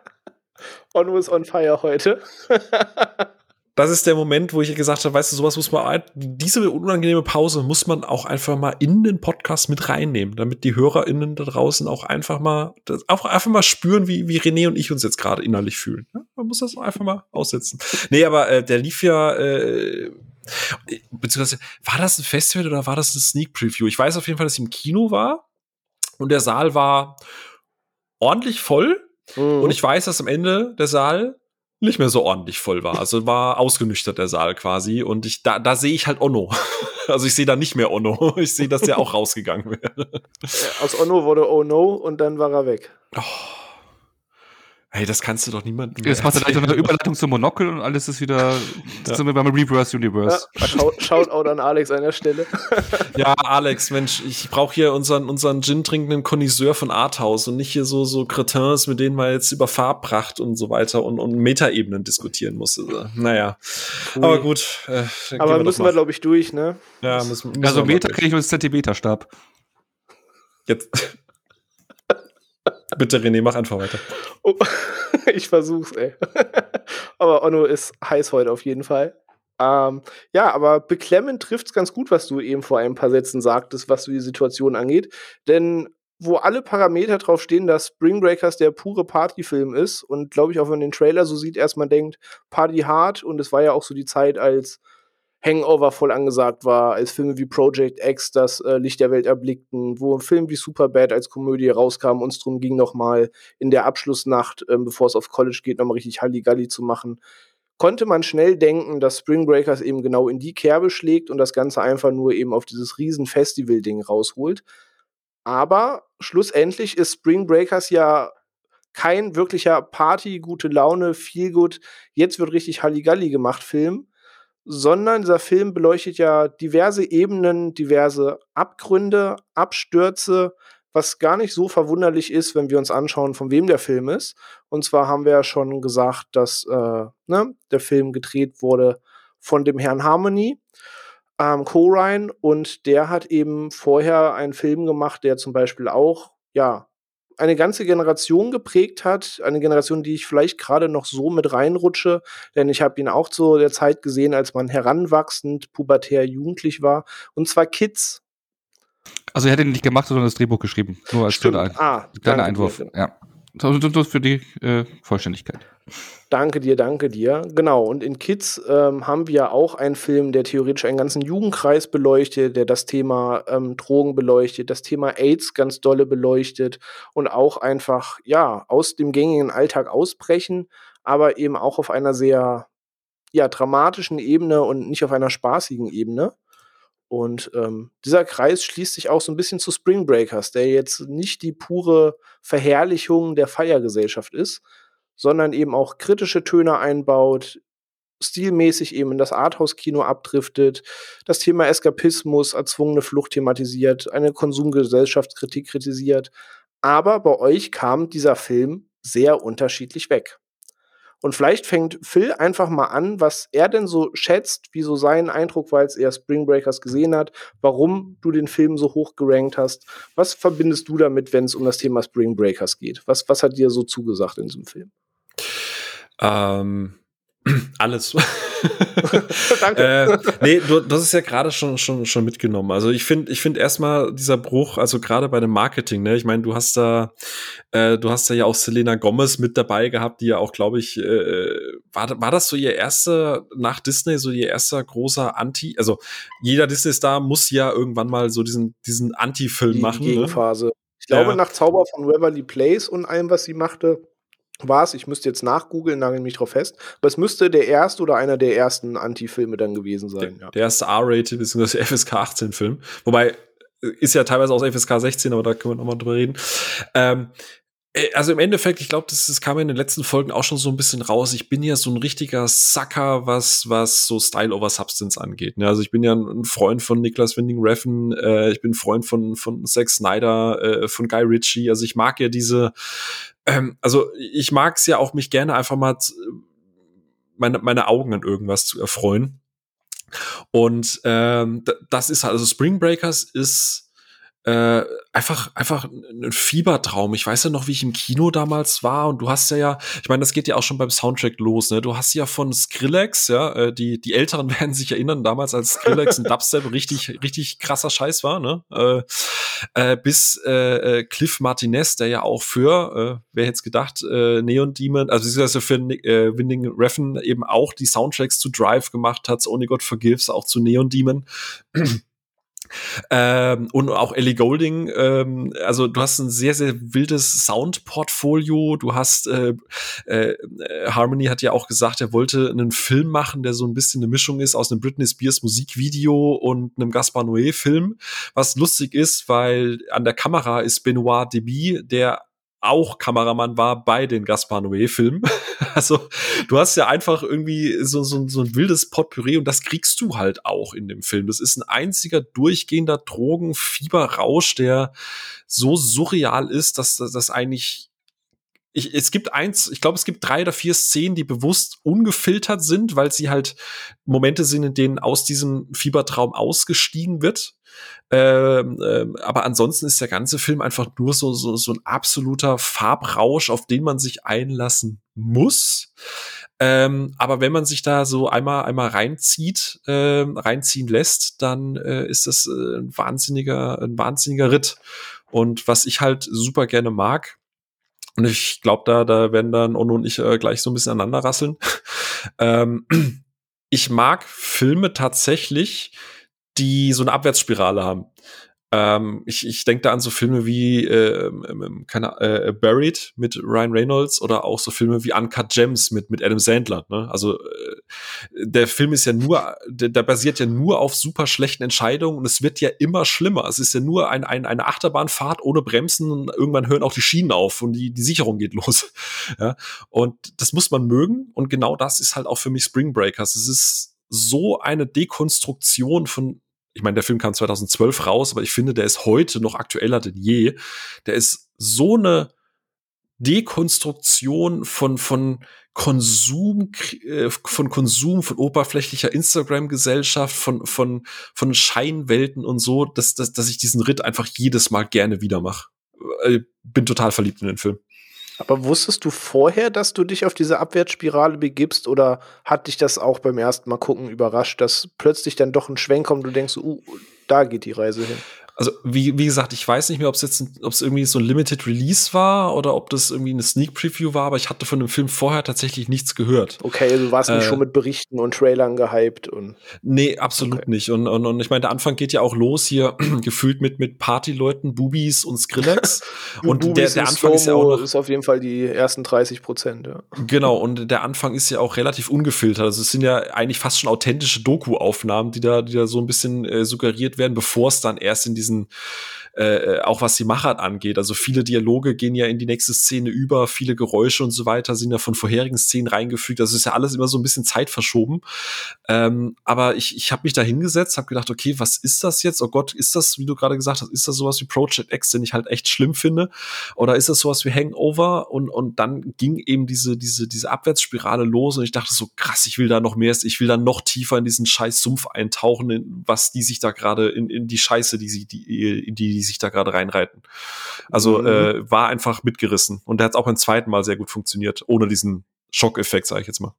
A: Onno ist on fire heute. <laughs>
B: das ist der Moment, wo ich gesagt habe, weißt du, sowas muss man, diese unangenehme Pause muss man auch einfach mal in den Podcast mit reinnehmen, damit die HörerInnen da draußen auch einfach mal, auch einfach mal spüren, wie, wie René und ich uns jetzt gerade innerlich fühlen. Ja, man muss das einfach mal aussetzen. Nee, aber äh, der lief ja, äh, beziehungsweise, war das ein Festival oder war das ein Sneak Preview? Ich weiß auf jeden Fall, dass ich im Kino war und der Saal war ordentlich voll Mhm. Und ich weiß, dass am Ende der Saal nicht mehr so ordentlich voll war. Also war ausgenüchtert der Saal quasi. Und ich, da, da sehe ich halt Onno. <laughs> Also ich sehe da nicht mehr Onno. <laughs> Ich sehe, dass der auch rausgegangen wäre.
A: Aus Onno wurde Oh No und dann war er weg. Oh.
B: Hey, das kannst du doch niemandem.
C: Jetzt macht er gleich eine Überleitung zum Monokel und alles ist wieder. Ja. sind wir beim Reverse Universe.
A: Ja, shout, Shoutout an Alex an der Stelle. <laughs>
B: ja, Alex, Mensch, ich brauche hier unseren, unseren Gin trinkenden Connoisseur von Arthouse und nicht hier so, so Cretins, mit denen man jetzt über Farbpracht und so weiter und, und Metaebenen diskutieren muss. Also, naja. Ui. Aber gut.
A: Äh, Aber wir müssen wir, glaube ich, durch, ne?
C: Ja, müssen, müssen Also Meter kriege ich nur das Zentimeterstab.
B: Jetzt. Bitte, René, mach einfach weiter.
A: Oh, <laughs> ich versuch's, ey. <laughs> aber Onno ist heiß heute auf jeden Fall. Ähm, ja, aber beklemmend trifft's ganz gut, was du eben vor ein paar Sätzen sagtest, was die Situation angeht. Denn wo alle Parameter drauf stehen, dass Spring Breakers der pure Partyfilm ist und glaube ich auch, wenn man den Trailer so sieht, erstmal denkt, Party hard und es war ja auch so die Zeit, als Hangover voll angesagt war, als Filme wie Project X das äh, Licht der Welt erblickten, wo ein Film wie Superbad als Komödie rauskam und es darum ging, nochmal in der Abschlussnacht, ähm, bevor es auf College geht, nochmal richtig Halligalli zu machen, konnte man schnell denken, dass Spring Breakers eben genau in die Kerbe schlägt und das Ganze einfach nur eben auf dieses riesen Festival-Ding rausholt. Aber schlussendlich ist Spring Breakers ja kein wirklicher Party, gute Laune, viel gut, jetzt wird richtig Halligalli gemacht Film, sondern dieser Film beleuchtet ja diverse Ebenen, diverse Abgründe, Abstürze, was gar nicht so verwunderlich ist, wenn wir uns anschauen, von wem der Film ist. Und zwar haben wir ja schon gesagt, dass äh, ne, der Film gedreht wurde von dem Herrn Harmony, ähm, Co-Ryan, und der hat eben vorher einen Film gemacht, der zum Beispiel auch, ja, eine ganze Generation geprägt hat, eine Generation, die ich vielleicht gerade noch so mit reinrutsche, denn ich habe ihn auch zu der Zeit gesehen, als man heranwachsend, pubertär, jugendlich war, und zwar Kids.
C: Also er hat ihn nicht gemacht, sondern das Drehbuch geschrieben, nur als Stimmt. kleiner, ah, kleiner Einwurf. Dir. Ja. Das für die äh, Vollständigkeit.
A: Danke dir, danke dir. Genau, und in Kids ähm, haben wir auch einen Film, der theoretisch einen ganzen Jugendkreis beleuchtet, der das Thema ähm, Drogen beleuchtet, das Thema AIDS ganz dolle beleuchtet und auch einfach, ja, aus dem gängigen Alltag ausbrechen, aber eben auch auf einer sehr, ja, dramatischen Ebene und nicht auf einer spaßigen Ebene. Und ähm, dieser Kreis schließt sich auch so ein bisschen zu Spring Breakers, der jetzt nicht die pure Verherrlichung der Feiergesellschaft ist, sondern eben auch kritische Töne einbaut, stilmäßig eben in das Arthouse-Kino abdriftet, das Thema Eskapismus, erzwungene Flucht thematisiert, eine Konsumgesellschaftskritik kritisiert. Aber bei euch kam dieser Film sehr unterschiedlich weg. Und vielleicht fängt Phil einfach mal an, was er denn so schätzt, wie so sein Eindruck war, als er Spring Breakers gesehen hat, warum du den Film so hoch gerankt hast. Was verbindest du damit, wenn es um das Thema Spring Breakers geht? Was, was hat dir so zugesagt in diesem Film?
B: Ähm, <clears throat> alles. <laughs> Danke. äh, nee, du, das ist ja gerade schon, schon, schon mitgenommen. Also ich finde, ich finde erstmal dieser Bruch, also gerade bei dem Marketing, ne, ich meine, du hast da, äh, du hast da ja auch Selena Gomez mit dabei gehabt, die ja auch, glaube ich, äh, war, war das so ihr erster, nach Disney, so ihr erster großer Anti, also jeder Disney-Star muss ja irgendwann mal so diesen, diesen Anti-Film machen.
A: Die ne? Gegenphase. Ne? Ich glaube, ja. nach Zauber von Waverly Place und allem, was sie machte, war es, ich müsste jetzt nachgoogeln, nagel mich drauf fest, aber es müsste der erste oder einer der ersten Anti-Filme dann gewesen sein.
B: Der, ja. der erste R-Rated bzw. FSK 18 Film. Wobei, äh, ist ja teilweise auch FSK 16, aber da können wir nochmal drüber reden. Ähm, äh, also im Endeffekt, ich glaube, das, das kam in den letzten Folgen auch schon so ein bisschen raus. Ich bin ja so ein richtiger Sucker, was was so Style over Substance angeht. Ne? Also ich bin ja ein Freund von Niklas Winding Refn, äh, ich bin Freund von von Zack Snyder, äh, von Guy Ritchie. Also ich mag ja diese, ähm, also ich mag es ja auch mich gerne einfach mal meine meine Augen an irgendwas zu erfreuen. Und ähm, das ist halt, also Spring Breakers ist äh, einfach einfach ein Fiebertraum. Ich weiß ja noch, wie ich im Kino damals war und du hast ja ja, ich meine, das geht ja auch schon beim Soundtrack los, ne? Du hast ja von Skrillex, ja, äh, die die Älteren <laughs> werden sich erinnern, damals als Skrillex und Dubstep richtig richtig krasser Scheiß war, ne? Äh, äh, bis äh, äh, Cliff Martinez, der ja auch für, äh, wer hätte gedacht, äh, Neon Demon, also beziehungsweise für äh, Winding Refn eben auch die Soundtracks zu Drive gemacht hat, Only God Forgives, auch zu Neon Demon. Ähm, und auch Ellie Golding, ähm, also du hast ein sehr, sehr wildes Soundportfolio. Du hast, äh, äh, Harmony hat ja auch gesagt, er wollte einen Film machen, der so ein bisschen eine Mischung ist aus einem Britney Spears Musikvideo und einem Gaspar Noé Film. Was lustig ist, weil an der Kamera ist Benoit Deby, der auch Kameramann war bei den Gaspar Noé-Filmen. <laughs> Also du hast ja einfach irgendwie so, so, so ein wildes Potpourri und das kriegst du halt auch in dem Film. Das ist ein einziger durchgehender Drogenfieberrausch, der so surreal ist, dass das eigentlich ich, es gibt eins, ich glaube, es gibt drei oder vier Szenen, die bewusst ungefiltert sind, weil sie halt Momente sind, in denen aus diesem Fiebertraum ausgestiegen wird. Ähm, ähm, aber ansonsten ist der ganze Film einfach nur so, so, so ein absoluter Farbrausch, auf den man sich einlassen muss. Ähm, aber wenn man sich da so einmal einmal reinzieht, äh, reinziehen lässt, dann äh, ist das äh, ein wahnsinniger ein wahnsinniger Ritt. Und was ich halt super gerne mag, und ich glaube, da da werden dann Ono und ich äh, gleich so ein bisschen aneinander rasseln. ähm, <clears throat> ich mag Filme tatsächlich, die so eine Abwärtsspirale haben. Ähm, ich ich denke da an so Filme wie äh, keine, äh, Buried mit Ryan Reynolds oder auch so Filme wie Uncut Gems mit, mit Adam Sandler. Ne? Also äh, der Film ist ja nur, der, der basiert ja nur auf super schlechten Entscheidungen und es wird ja immer schlimmer. Es ist ja nur ein, ein, eine Achterbahnfahrt ohne Bremsen und irgendwann hören auch die Schienen auf und die, die Sicherung geht <laughs> los. ja? Und das muss man mögen und genau das ist halt auch für mich Spring Breakers. Es ist so eine Dekonstruktion von ich meine, der Film kam 2012 raus, aber ich finde, der ist heute noch aktueller denn je. Der ist so eine Dekonstruktion von, von Konsum, äh, von Konsum, von oberflächlicher Instagram-Gesellschaft, von, von, von Scheinwelten und so, dass, dass, dass ich diesen Ritt einfach jedes Mal gerne wieder mache. Äh, bin total verliebt in den Film.
A: Aber wusstest du vorher, dass du dich auf diese Abwärtsspirale begibst oder hat dich das auch beim ersten Mal gucken überrascht, dass plötzlich dann doch ein Schwenk kommt und du denkst, uh, da geht die Reise hin?
B: Also wie, wie gesagt, ich weiß nicht mehr, ob es jetzt ob es irgendwie so ein Limited Release war oder ob das irgendwie eine Sneak Preview war, aber ich hatte von dem Film vorher tatsächlich nichts gehört.
A: Okay, also du warst äh, nicht schon mit Berichten und Trailern gehypt und
B: Nee, absolut okay. nicht. Und, und, und ich meine, der Anfang geht ja auch los hier <clears throat> gefühlt mit mit Partyleuten, Bubis und Skrillex <laughs>
A: und der, der Anfang ist ja auch noch, ist auf jeden Fall die ersten 30 Prozent, ja.
B: Genau, und der Anfang ist ja auch relativ ungefiltert. Also es sind ja eigentlich fast schon authentische Doku-Aufnahmen, die da, die da so ein bisschen äh, suggeriert werden, bevor es dann erst in die diesen, äh, auch was die Machart angeht. Also viele Dialoge gehen ja in die nächste Szene über, viele Geräusche und so weiter sind ja von vorherigen Szenen reingefügt. Das ist ja alles immer so ein bisschen Zeit verschoben. Ähm, aber ich, ich habe mich da hingesetzt, habe gedacht, okay, was ist das jetzt? Oh Gott, ist das, wie du gerade gesagt hast, ist das sowas wie Project X, den ich halt echt schlimm finde? Oder ist das sowas wie Hangover? Und, und dann ging eben diese, diese, diese Abwärtsspirale los und ich dachte so, krass, ich will da noch mehr, ich will da noch tiefer in diesen scheiß Sumpf eintauchen, in, was die sich da gerade, in, in die Scheiße, die sie, die, die, die sich da gerade reinreiten. Also mhm. äh, war einfach mitgerissen. Und der hat auch beim zweiten Mal sehr gut funktioniert, ohne diesen Schockeffekt, sage ich jetzt mal.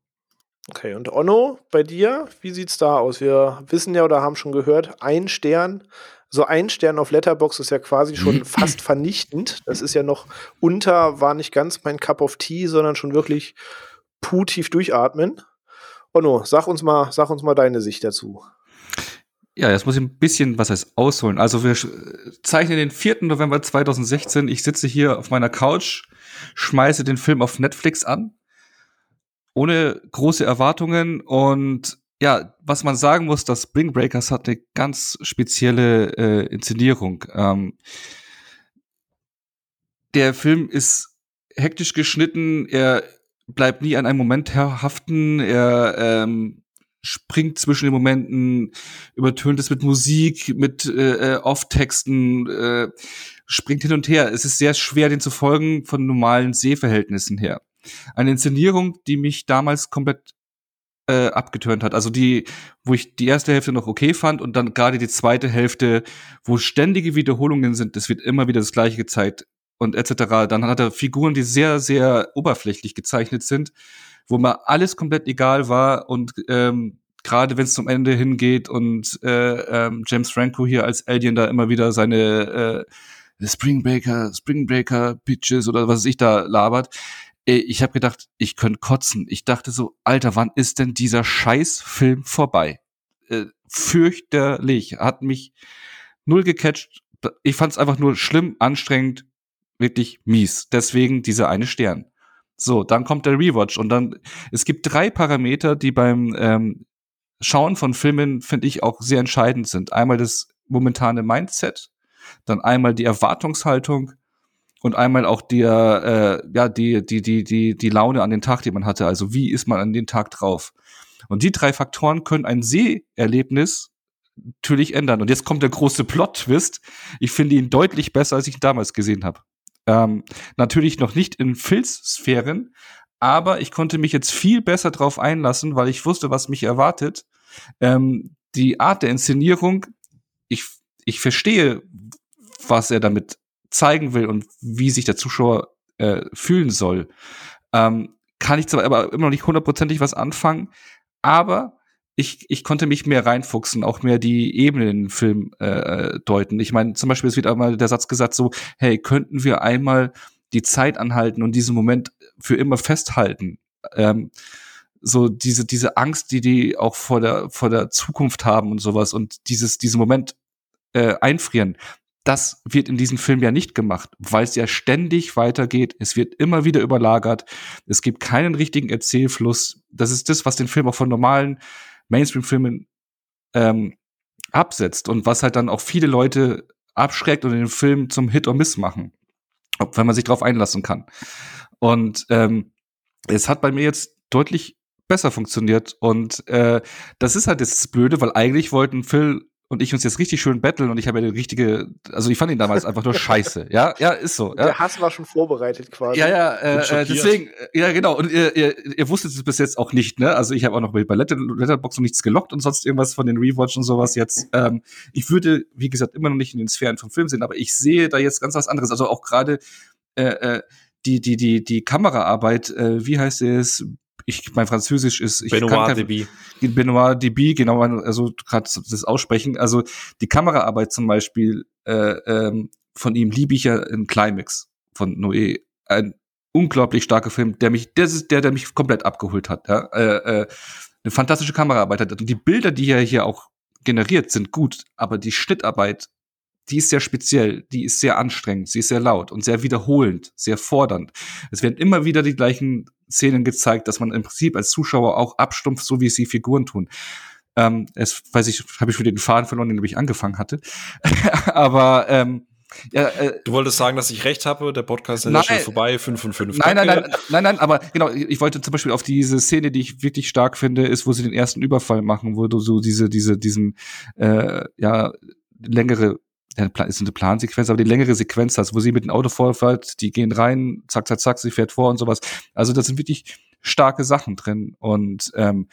A: Okay, und Onno, bei dir, wie sieht's da aus? Wir wissen ja oder haben schon gehört, ein Stern, so ein Stern auf Letterbox ist ja quasi schon <clears throat> fast vernichtend. Das ist ja noch unter, war nicht ganz mein Cup of Tea, sondern schon wirklich puh tief durchatmen. Onno, sag uns mal, sag uns mal deine Sicht dazu.
C: Ja, jetzt muss ich ein bisschen was heißt ausholen. Also wir zeichnen den 4. November 2016. Ich sitze hier auf meiner Couch, schmeiße den Film auf Netflix an ohne große Erwartungen und ja, was man sagen muss, das Spring Breakers hat eine ganz spezielle äh, Inszenierung. Ähm, der Film ist hektisch geschnitten, er bleibt nie an einem Moment haften, er ähm, springt zwischen den Momenten, übertönt es mit Musik, mit äh, äh, Off-Texten, äh, springt hin und her. Es ist sehr schwer, den zu folgen von normalen Sehverhältnissen her. Eine Inszenierung, die mich damals komplett äh, abgeturnt hat. Also die, wo ich die erste Hälfte noch okay fand und dann gerade die zweite Hälfte, wo ständige Wiederholungen sind, es wird immer wieder das gleiche gezeigt und etc. Dann hat er Figuren, die sehr, sehr oberflächlich gezeichnet sind, wo mir alles komplett egal war und ähm, gerade wenn es zum Ende hingeht und äh, ähm, James Franco hier als Alien da immer wieder seine äh, Spring Breaker, Spring Breaker Pitches oder was ich da labert, ich habe gedacht, ich könnte kotzen. Ich dachte so, Alter, wann ist denn dieser Scheißfilm vorbei? Äh, fürchterlich. Hat mich null gecatcht. Ich fand es einfach nur schlimm, anstrengend, wirklich mies. Deswegen dieser eine Stern. So, dann kommt der Rewatch und dann, es gibt drei Parameter, die beim ähm, Schauen von Filmen, finde ich, auch sehr entscheidend sind. Einmal das momentane Mindset, dann einmal die Erwartungshaltung und einmal auch der, äh, ja, die, die, die, die, die Laune an den Tag, die man hatte. Also wie ist man an den Tag drauf? Und die drei Faktoren können ein Seherlebnis natürlich ändern. Und jetzt kommt der große Plot-Twist. Ich finde ihn deutlich besser, als ich ihn damals gesehen habe. Ähm, natürlich noch nicht in Filzsphären, aber ich konnte mich jetzt viel besser drauf einlassen, weil ich wusste, was mich erwartet. Ähm, die Art der Inszenierung, ich, ich verstehe, was er damit zeigen will und wie sich der Zuschauer äh, fühlen soll, ähm, kann ich zwar aber immer noch nicht hundertprozentig was anfangen, aber ich, ich konnte mich mehr reinfuchsen, auch mehr die Ebenen den Film äh, deuten. Ich meine, zum Beispiel, es wird einmal der Satz gesagt, so, hey, könnten wir einmal die Zeit anhalten und diesen Moment für immer festhalten? Ähm, so diese, diese Angst, die die auch vor der, vor der Zukunft haben und sowas und dieses, diesen Moment äh, einfrieren, das wird in diesem Film ja nicht gemacht, weil es ja ständig weitergeht. Es wird immer wieder überlagert. Es gibt keinen richtigen Erzählfluss. Das ist das, was den Film auch von normalen Mainstream-Filmen ähm, absetzt und was halt dann auch viele Leute abschreckt und den Film zum Hit or Miss machen, wenn man sich darauf einlassen kann. Und ähm, es hat bei mir jetzt deutlich besser funktioniert und äh, das ist halt das Blöde, weil eigentlich wollten Phil und ich uns jetzt richtig schön betteln und ich habe ja die richtige, also ich fand ihn damals einfach nur scheiße. Ja, ja, ist so. Ja.
A: Der Hass war schon vorbereitet quasi.
C: Ja, ja, äh, äh deswegen, äh, ja, genau. Und ihr, ihr, ihr wusstet es bis jetzt auch nicht, ne? Also ich habe auch noch bei Letter, Letterbox noch nichts gelockt und sonst irgendwas von den Rewatch und sowas jetzt. Ähm, ich würde, wie gesagt, immer noch nicht in den Sphären vom Film sehen, aber ich sehe da jetzt ganz was anderes. Also auch gerade äh, äh, die, die, die, die Kameraarbeit, äh, wie heißt es? Ich, mein Französisch ist, ich
B: Benoit kann DB.
C: Benoit DB, genau, also gerade das Aussprechen. Also die Kameraarbeit zum Beispiel äh, ähm, von ihm liebe ich ja in Climax von Noé. Ein unglaublich starker Film, der mich, der ist der, der mich komplett abgeholt hat. Ja? Äh, äh, eine fantastische Kameraarbeit hat. Und die Bilder, die er hier auch generiert, sind gut, aber die Schnittarbeit die ist sehr speziell, die ist sehr anstrengend, sie ist sehr laut und sehr wiederholend, sehr fordernd. Es werden immer wieder die gleichen Szenen gezeigt, dass man im Prinzip als Zuschauer auch abstumpft, so wie es die Figuren tun. Ähm, es weiß ich, habe ich wieder den Faden verloren, den ich angefangen hatte. <laughs> Aber ähm, ja,
B: äh, du wolltest sagen, dass ich recht habe, der Podcast ist schon vorbei, 5 von 5.
C: Nein, nein, nein, nein, nein, aber genau, ich wollte zum Beispiel auf diese Szene, die ich wirklich stark finde, ist, wo sie den ersten Überfall machen, wo du so diese, diese, diesen, äh, ja, längere, ja, ist eine Plansequenz, aber die längere Sequenz hast, wo sie mit dem Auto vorfährt, die gehen rein, zack, zack, zack, sie fährt vor und sowas. Also das sind wirklich starke Sachen drin und ähm,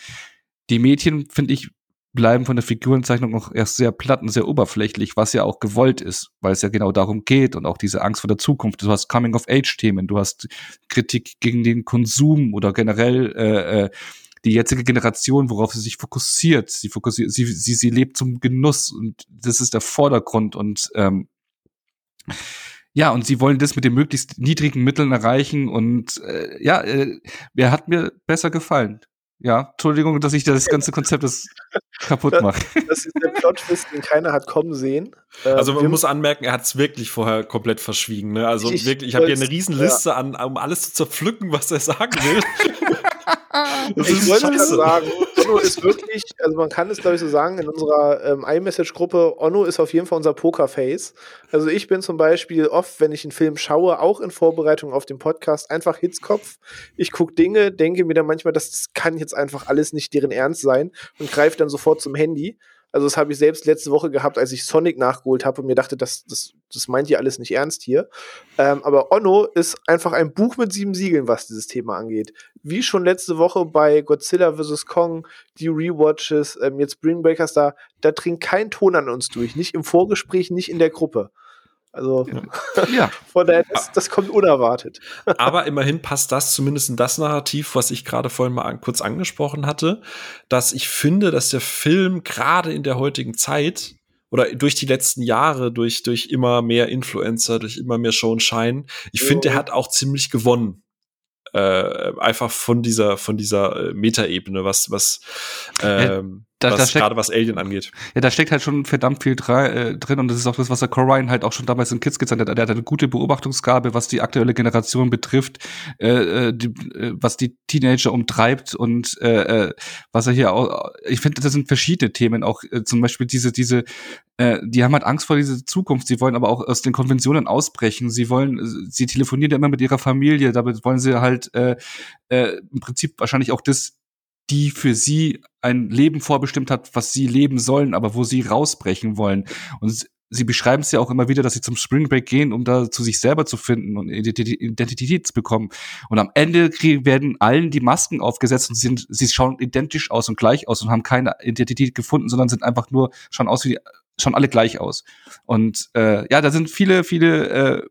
C: die Mädchen, finde ich, bleiben von der Figurenzeichnung auch erst sehr platt und sehr oberflächlich, was ja auch gewollt ist, weil es ja genau darum geht und auch diese Angst vor der Zukunft. Du hast Coming-of-Age-Themen, du hast Kritik gegen den Konsum oder generell äh, äh, die jetzige Generation, worauf sie sich fokussiert. Sie fokussiert, sie, sie, sie lebt zum Genuss und das ist der Vordergrund und ähm, ja, und sie wollen das mit den möglichst niedrigen Mitteln erreichen und äh, ja, äh, wer hat mir besser gefallen? Ja, Entschuldigung, dass ich das ganze Konzept <laughs> das kaputt mache.
A: Das, ist der Plot-Twist, den keiner hat kommen sehen.
B: Ähm, also man muss anmerken, er hat es wirklich vorher komplett verschwiegen. Ne? Also ich wirklich, ich habe hier eine Riesenliste ja. an, um alles zu zerpflücken, was er sagen will. <laughs>
A: ich wollte gerade sagen, Onno ist wirklich, also man kann es glaube ich so sagen, in unserer ähm, iMessage-Gruppe, Onno ist auf jeden Fall unser Pokerface. Also ich bin zum Beispiel oft, wenn ich einen Film schaue, auch in Vorbereitung auf den Podcast, einfach Hitzkopf. Ich gucke Dinge, denke mir dann manchmal, das kann jetzt einfach alles nicht deren Ernst sein und greife dann sofort zum Handy. Also das habe ich selbst letzte Woche gehabt, als ich Sonic nachgeholt habe und mir dachte, das, das, das meint ihr alles nicht ernst hier. Ähm, aber Onno ist einfach ein Buch mit sieben Siegeln, was dieses Thema angeht. Wie schon letzte Woche bei Godzilla vs. Kong, die Rewatches, ähm, jetzt Breakers da, da dringt kein Ton an uns durch. Nicht im Vorgespräch, nicht in der Gruppe. Also <laughs> ja. von daher, das, das, kommt unerwartet. <laughs>
B: Aber immerhin passt das zumindest in das Narrativ, was ich gerade vorhin mal kurz angesprochen hatte, dass ich finde, dass der Film gerade in der heutigen Zeit oder durch die letzten Jahre, durch, durch immer mehr Influencer, durch immer mehr Show und Shine, ich finde, er hat auch ziemlich gewonnen äh, einfach von dieser von dieser äh, Metaebene, was was ähm, da, was gerade was Alien angeht.
C: Ja, da steckt halt schon verdammt viel äh, drin und das ist auch das, was der Corrine halt auch schon damals in Kids gezeigt hat. Der hat eine gute Beobachtungsgabe, was die aktuelle Generation betrifft, äh, äh die, äh, was die Teenager umtreibt und äh, äh, was er hier auch. Ich finde, das sind verschiedene Themen, auch äh, zum Beispiel diese diese äh, die haben halt Angst vor dieser Zukunft. Sie wollen aber auch aus den Konventionen ausbrechen. Sie wollen, sie telefonieren ja immer mit ihrer Familie. Damit wollen sie halt äh, äh, im Prinzip wahrscheinlich auch das die für sie ein Leben vorbestimmt hat, was sie leben sollen, aber wo sie rausbrechen wollen. Und sie beschreiben es ja auch immer wieder, dass sie zum Spring Break gehen, um da zu sich selber zu finden und Identität zu bekommen. Und am Ende werden allen die Masken aufgesetzt und sie, sind, sie schauen identisch aus und gleich aus und haben keine Identität gefunden, sondern sind einfach nur, schauen aus wie, schauen alle gleich aus. Und äh, ja, da sind viele, viele, äh,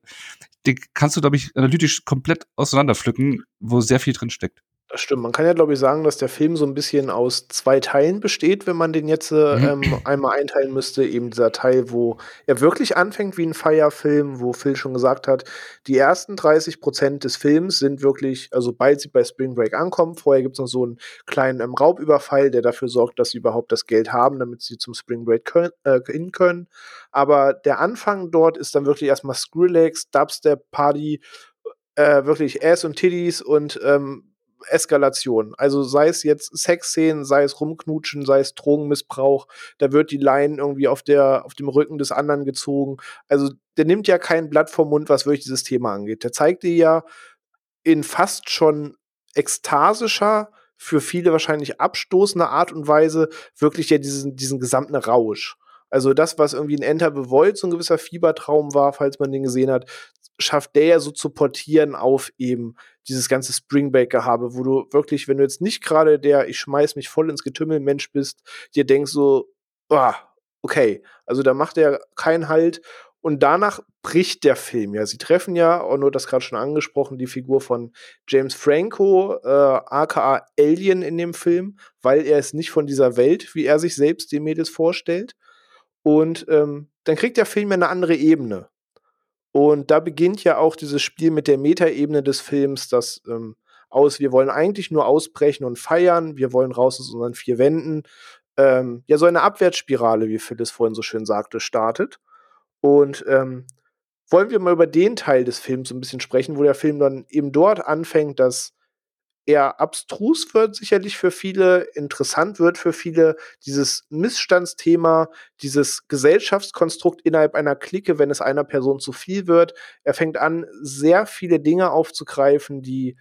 C: die kannst du, glaube ich, analytisch komplett auseinanderpflücken, wo sehr viel drin steckt.
A: Das stimmt. Man kann ja, glaube ich, sagen, dass der Film so ein bisschen aus zwei Teilen besteht, wenn man den jetzt äh, mhm. ähm, einmal einteilen müsste. Eben dieser Teil, wo er wirklich anfängt wie ein Feierfilm, wo Phil schon gesagt hat, die ersten 30 Prozent des Films sind wirklich, also bald sie bei Spring Break ankommen. Vorher gibt es noch so einen kleinen ähm, Raubüberfall, der dafür sorgt, dass sie überhaupt das Geld haben, damit sie zum Spring Break können, äh, hin können. Aber der Anfang dort ist dann wirklich erstmal Skrillex, Dubstep, Party, äh, wirklich Ass und Titties und ähm, Eskalation. Also sei es jetzt Sexszenen, sei es Rumknutschen, sei es Drogenmissbrauch, da wird die Line irgendwie auf, der, auf dem Rücken des anderen gezogen. Also der nimmt ja kein Blatt vom Mund, was wirklich dieses Thema angeht. Der zeigt dir ja in fast schon ekstasischer, für viele wahrscheinlich abstoßender Art und Weise wirklich ja diesen, diesen gesamten Rausch. Also das, was irgendwie in Enter Void so ein gewisser Fiebertraum war, falls man den gesehen hat, schafft der ja so zu portieren auf eben dieses ganze Springbaker-Habe, wo du wirklich, wenn du jetzt nicht gerade der ich schmeiß mich voll ins Getümmel Mensch bist, dir denkst so, ah, okay, also da macht er keinen Halt und danach bricht der Film ja. Sie treffen ja, nur das gerade schon angesprochen, die Figur von James Franco, äh, aka Alien in dem Film, weil er ist nicht von dieser Welt, wie er sich selbst den Mädels vorstellt. Und ähm, dann kriegt der Film ja eine andere Ebene. Und da beginnt ja auch dieses Spiel mit der Metaebene des Films, das ähm, aus, wir wollen eigentlich nur ausbrechen und feiern, wir wollen raus aus unseren vier Wänden. Ähm, ja, so eine Abwärtsspirale, wie Phyllis vorhin so schön sagte, startet. Und ähm, wollen wir mal über den Teil des Films so ein bisschen sprechen, wo der Film dann eben dort anfängt, dass eher abstrus wird, sicherlich für viele, interessant wird für viele, dieses Missstandsthema, dieses Gesellschaftskonstrukt innerhalb einer Clique, wenn es einer Person zu viel wird. Er fängt an, sehr viele Dinge aufzugreifen, die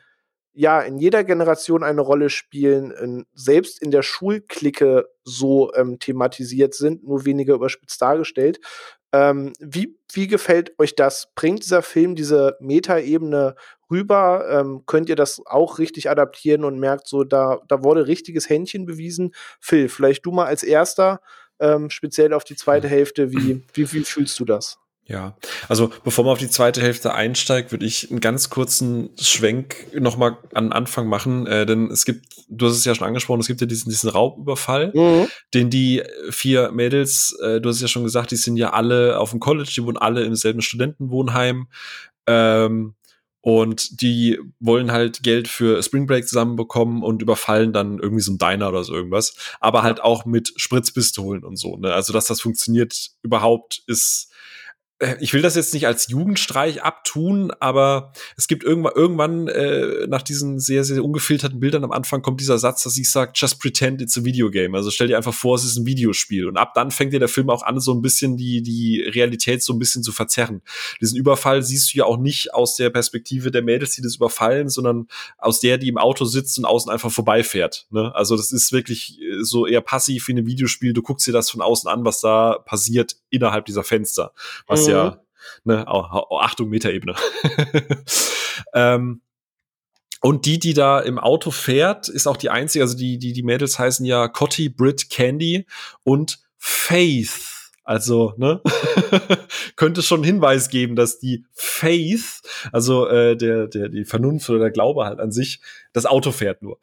A: ja in jeder Generation eine Rolle spielen, selbst in der Schulklicke so ähm, thematisiert sind, nur weniger überspitzt dargestellt. Ähm, wie, wie gefällt euch das? Bringt dieser Film diese Metaebene rüber? Ähm, könnt ihr das auch richtig adaptieren und merkt so, da, da wurde richtiges Händchen bewiesen? Phil, vielleicht du mal als erster, ähm, speziell auf die zweite <laughs> Hälfte, wie, wie, wie fühlst du das?
B: Ja, also bevor man auf die zweite Hälfte einsteigt, würde ich einen ganz kurzen Schwenk nochmal an Anfang machen, äh, denn es gibt, du hast es ja schon angesprochen, es gibt ja diesen, diesen Raubüberfall, mhm. den die vier Mädels, äh, du hast es ja schon gesagt, die sind ja alle auf dem College, die wohnen alle im selben Studentenwohnheim. Ähm, und die wollen halt Geld für Spring Break zusammenbekommen und überfallen dann irgendwie so ein Diner oder so irgendwas. Aber halt auch mit Spritzpistolen und so. Ne? Also, dass das funktioniert überhaupt, ist ich will das jetzt nicht als Jugendstreich abtun, aber es gibt irgendwann, irgendwann äh, nach diesen sehr, sehr ungefilterten Bildern am Anfang kommt dieser Satz, dass ich sage, just pretend it's a video game. Also stell dir einfach vor, es ist ein Videospiel. Und ab dann fängt dir der Film auch an, so ein bisschen die, die Realität so ein bisschen zu verzerren. Diesen Überfall siehst du ja auch nicht aus der Perspektive der Mädels, die das überfallen, sondern aus der, die im Auto sitzt und außen einfach vorbeifährt. Ne? Also das ist wirklich äh, so eher passiv wie ein Videospiel. Du guckst dir das von außen an, was da passiert innerhalb dieser Fenster. Was mhm. ja, ne, Achtung, Metaebene. <laughs> ähm, und die, die da im Auto fährt, ist auch die einzige, also die, die, die Mädels heißen ja Cotty, Brit, Candy und Faith. Also, ne, <laughs> könnte schon Hinweis geben, dass die Faith, also äh, der, der, die Vernunft oder der Glaube halt an sich, das Auto fährt nur.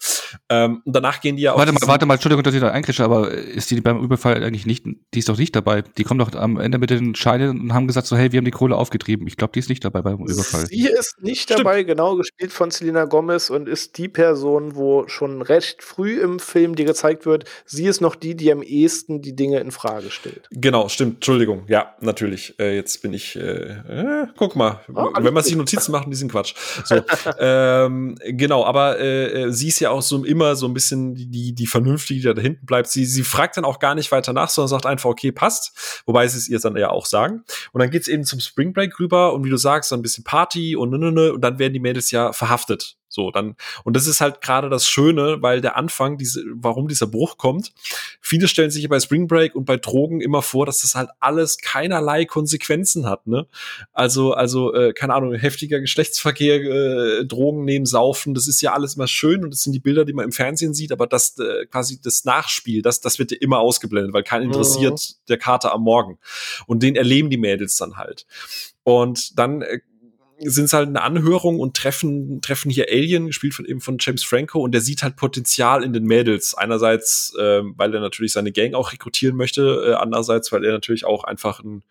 B: Ähm, und danach gehen die ja
C: auch. Warte mal, warte mal, Entschuldigung, dass ich da einkrische, aber ist die beim Überfall eigentlich nicht, die ist doch nicht dabei. Die kommen doch am Ende mit den Scheinen und haben gesagt so, hey, wir haben die Kohle aufgetrieben. Ich glaube, die ist nicht dabei beim Überfall.
A: Sie ist nicht Stimmt. dabei, genau, gespielt von Selena Gomez und ist die Person, wo schon recht früh im Film dir gezeigt wird, sie ist noch die, die am ehesten die Dinge in Frage stellt.
B: Genau, stimmt, Entschuldigung, ja, natürlich. Äh, jetzt bin ich, äh, äh, guck mal, oh, wenn man sich Notizen macht, die sind Quatsch. So, <laughs> ähm, genau, aber äh, äh, sie ist ja auch so immer so ein bisschen die, die Vernünftige, die da hinten bleibt. Sie, sie fragt dann auch gar nicht weiter nach, sondern sagt einfach, okay, passt. Wobei sie es ihr dann ja auch sagen. Und dann geht's eben zum Spring Break rüber und wie du sagst, dann ein bisschen Party und, und, und dann werden die Mädels ja verhaftet. So, dann, und das ist halt gerade das Schöne, weil der Anfang, diese, warum dieser Bruch kommt. Viele stellen sich bei Spring Break und bei Drogen immer vor, dass das halt alles keinerlei Konsequenzen hat, ne? Also, also, äh, keine Ahnung, heftiger Geschlechtsverkehr, äh, Drogen nehmen, saufen, das ist ja alles immer schön und das sind die Bilder, die man im Fernsehen sieht, aber das, äh, quasi das Nachspiel, das, das wird ja immer ausgeblendet, weil keinen interessiert mhm. der Kater am Morgen. Und den erleben die Mädels dann halt. Und dann äh, sind es halt eine Anhörung und treffen, treffen hier Alien, gespielt von eben von James Franco, und der sieht halt Potenzial in den Mädels. Einerseits, äh, weil er natürlich seine Gang auch rekrutieren möchte, äh, andererseits, weil er natürlich auch einfach ein,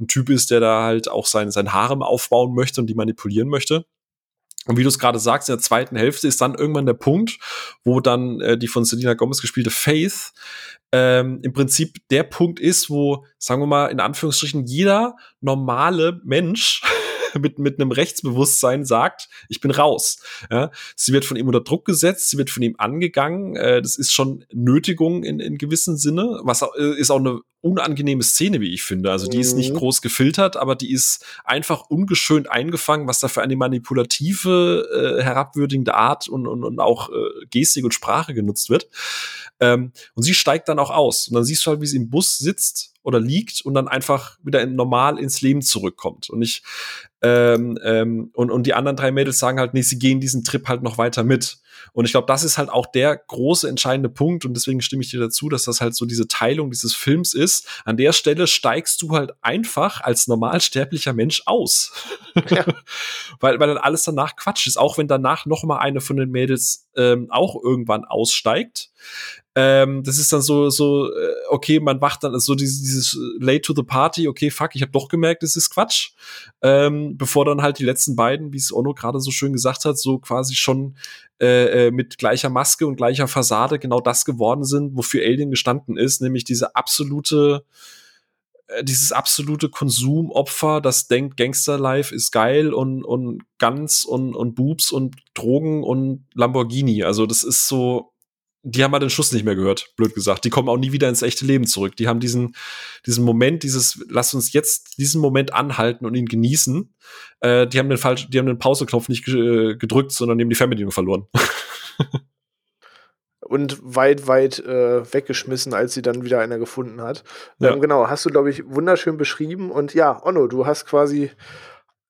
B: ein Typ ist, der da halt auch sein, sein Harem aufbauen möchte und die manipulieren möchte. Und wie du es gerade sagst, in der zweiten Hälfte ist dann irgendwann der Punkt, wo dann äh, die von Selena Gomez gespielte Faith ähm, im Prinzip der Punkt ist, wo, sagen wir mal, in Anführungsstrichen jeder normale Mensch <laughs> <laughs> mit, mit einem Rechtsbewusstsein sagt, ich bin raus. Ja, sie wird von ihm unter Druck gesetzt, sie wird von ihm angegangen. Äh, das ist schon Nötigung in, in gewissem Sinne, was äh, ist auch eine unangenehme Szene, wie ich finde. Also die ist nicht mhm. groß gefiltert, aber die ist einfach ungeschönt eingefangen, was da für eine manipulative, äh, herabwürdigende Art und, und, und auch äh, Gestik und Sprache genutzt wird. Ähm, und sie steigt dann auch aus. Und dann siehst du halt, wie sie im Bus sitzt oder liegt und dann einfach wieder in, normal ins Leben zurückkommt. Und ich ähm, ähm, und, und die anderen drei Mädels sagen halt, nee, sie gehen diesen Trip halt noch weiter mit. Und ich glaube, das ist halt auch der große entscheidende Punkt und deswegen stimme ich dir dazu, dass das halt so diese Teilung dieses Films ist. An der Stelle steigst du halt einfach als normalsterblicher Mensch aus. Ja. <laughs> weil, weil dann alles danach Quatsch ist, auch wenn danach noch mal eine von den Mädels ähm, auch irgendwann aussteigt. Ähm, das ist dann so, so, äh, okay, man wacht dann so dieses, dieses Late to the Party, okay, fuck, ich habe doch gemerkt, es ist Quatsch. Ähm, bevor dann halt die letzten beiden, wie es Ono gerade so schön gesagt hat, so quasi schon äh, äh, mit gleicher Maske und gleicher Fassade genau das geworden sind, wofür Alien gestanden ist, nämlich diese absolute äh, dieses absolute Konsumopfer, das denkt, Gangster-Life ist geil und, und Guns und, und Boobs und Drogen und Lamborghini. Also das ist so, die haben halt den Schuss nicht mehr gehört, blöd gesagt. Die kommen auch nie wieder ins echte Leben zurück. Die haben diesen, diesen Moment, dieses, lass uns jetzt diesen Moment anhalten und ihn genießen. Äh, die haben den falsch, die haben den Pauseknopf nicht gedrückt, sondern die haben die Fernbedienung verloren. <laughs>
A: und weit, weit äh, weggeschmissen, als sie dann wieder einer gefunden hat. Ja. Ähm, genau, hast du, glaube ich, wunderschön beschrieben. Und ja, Onno, du hast quasi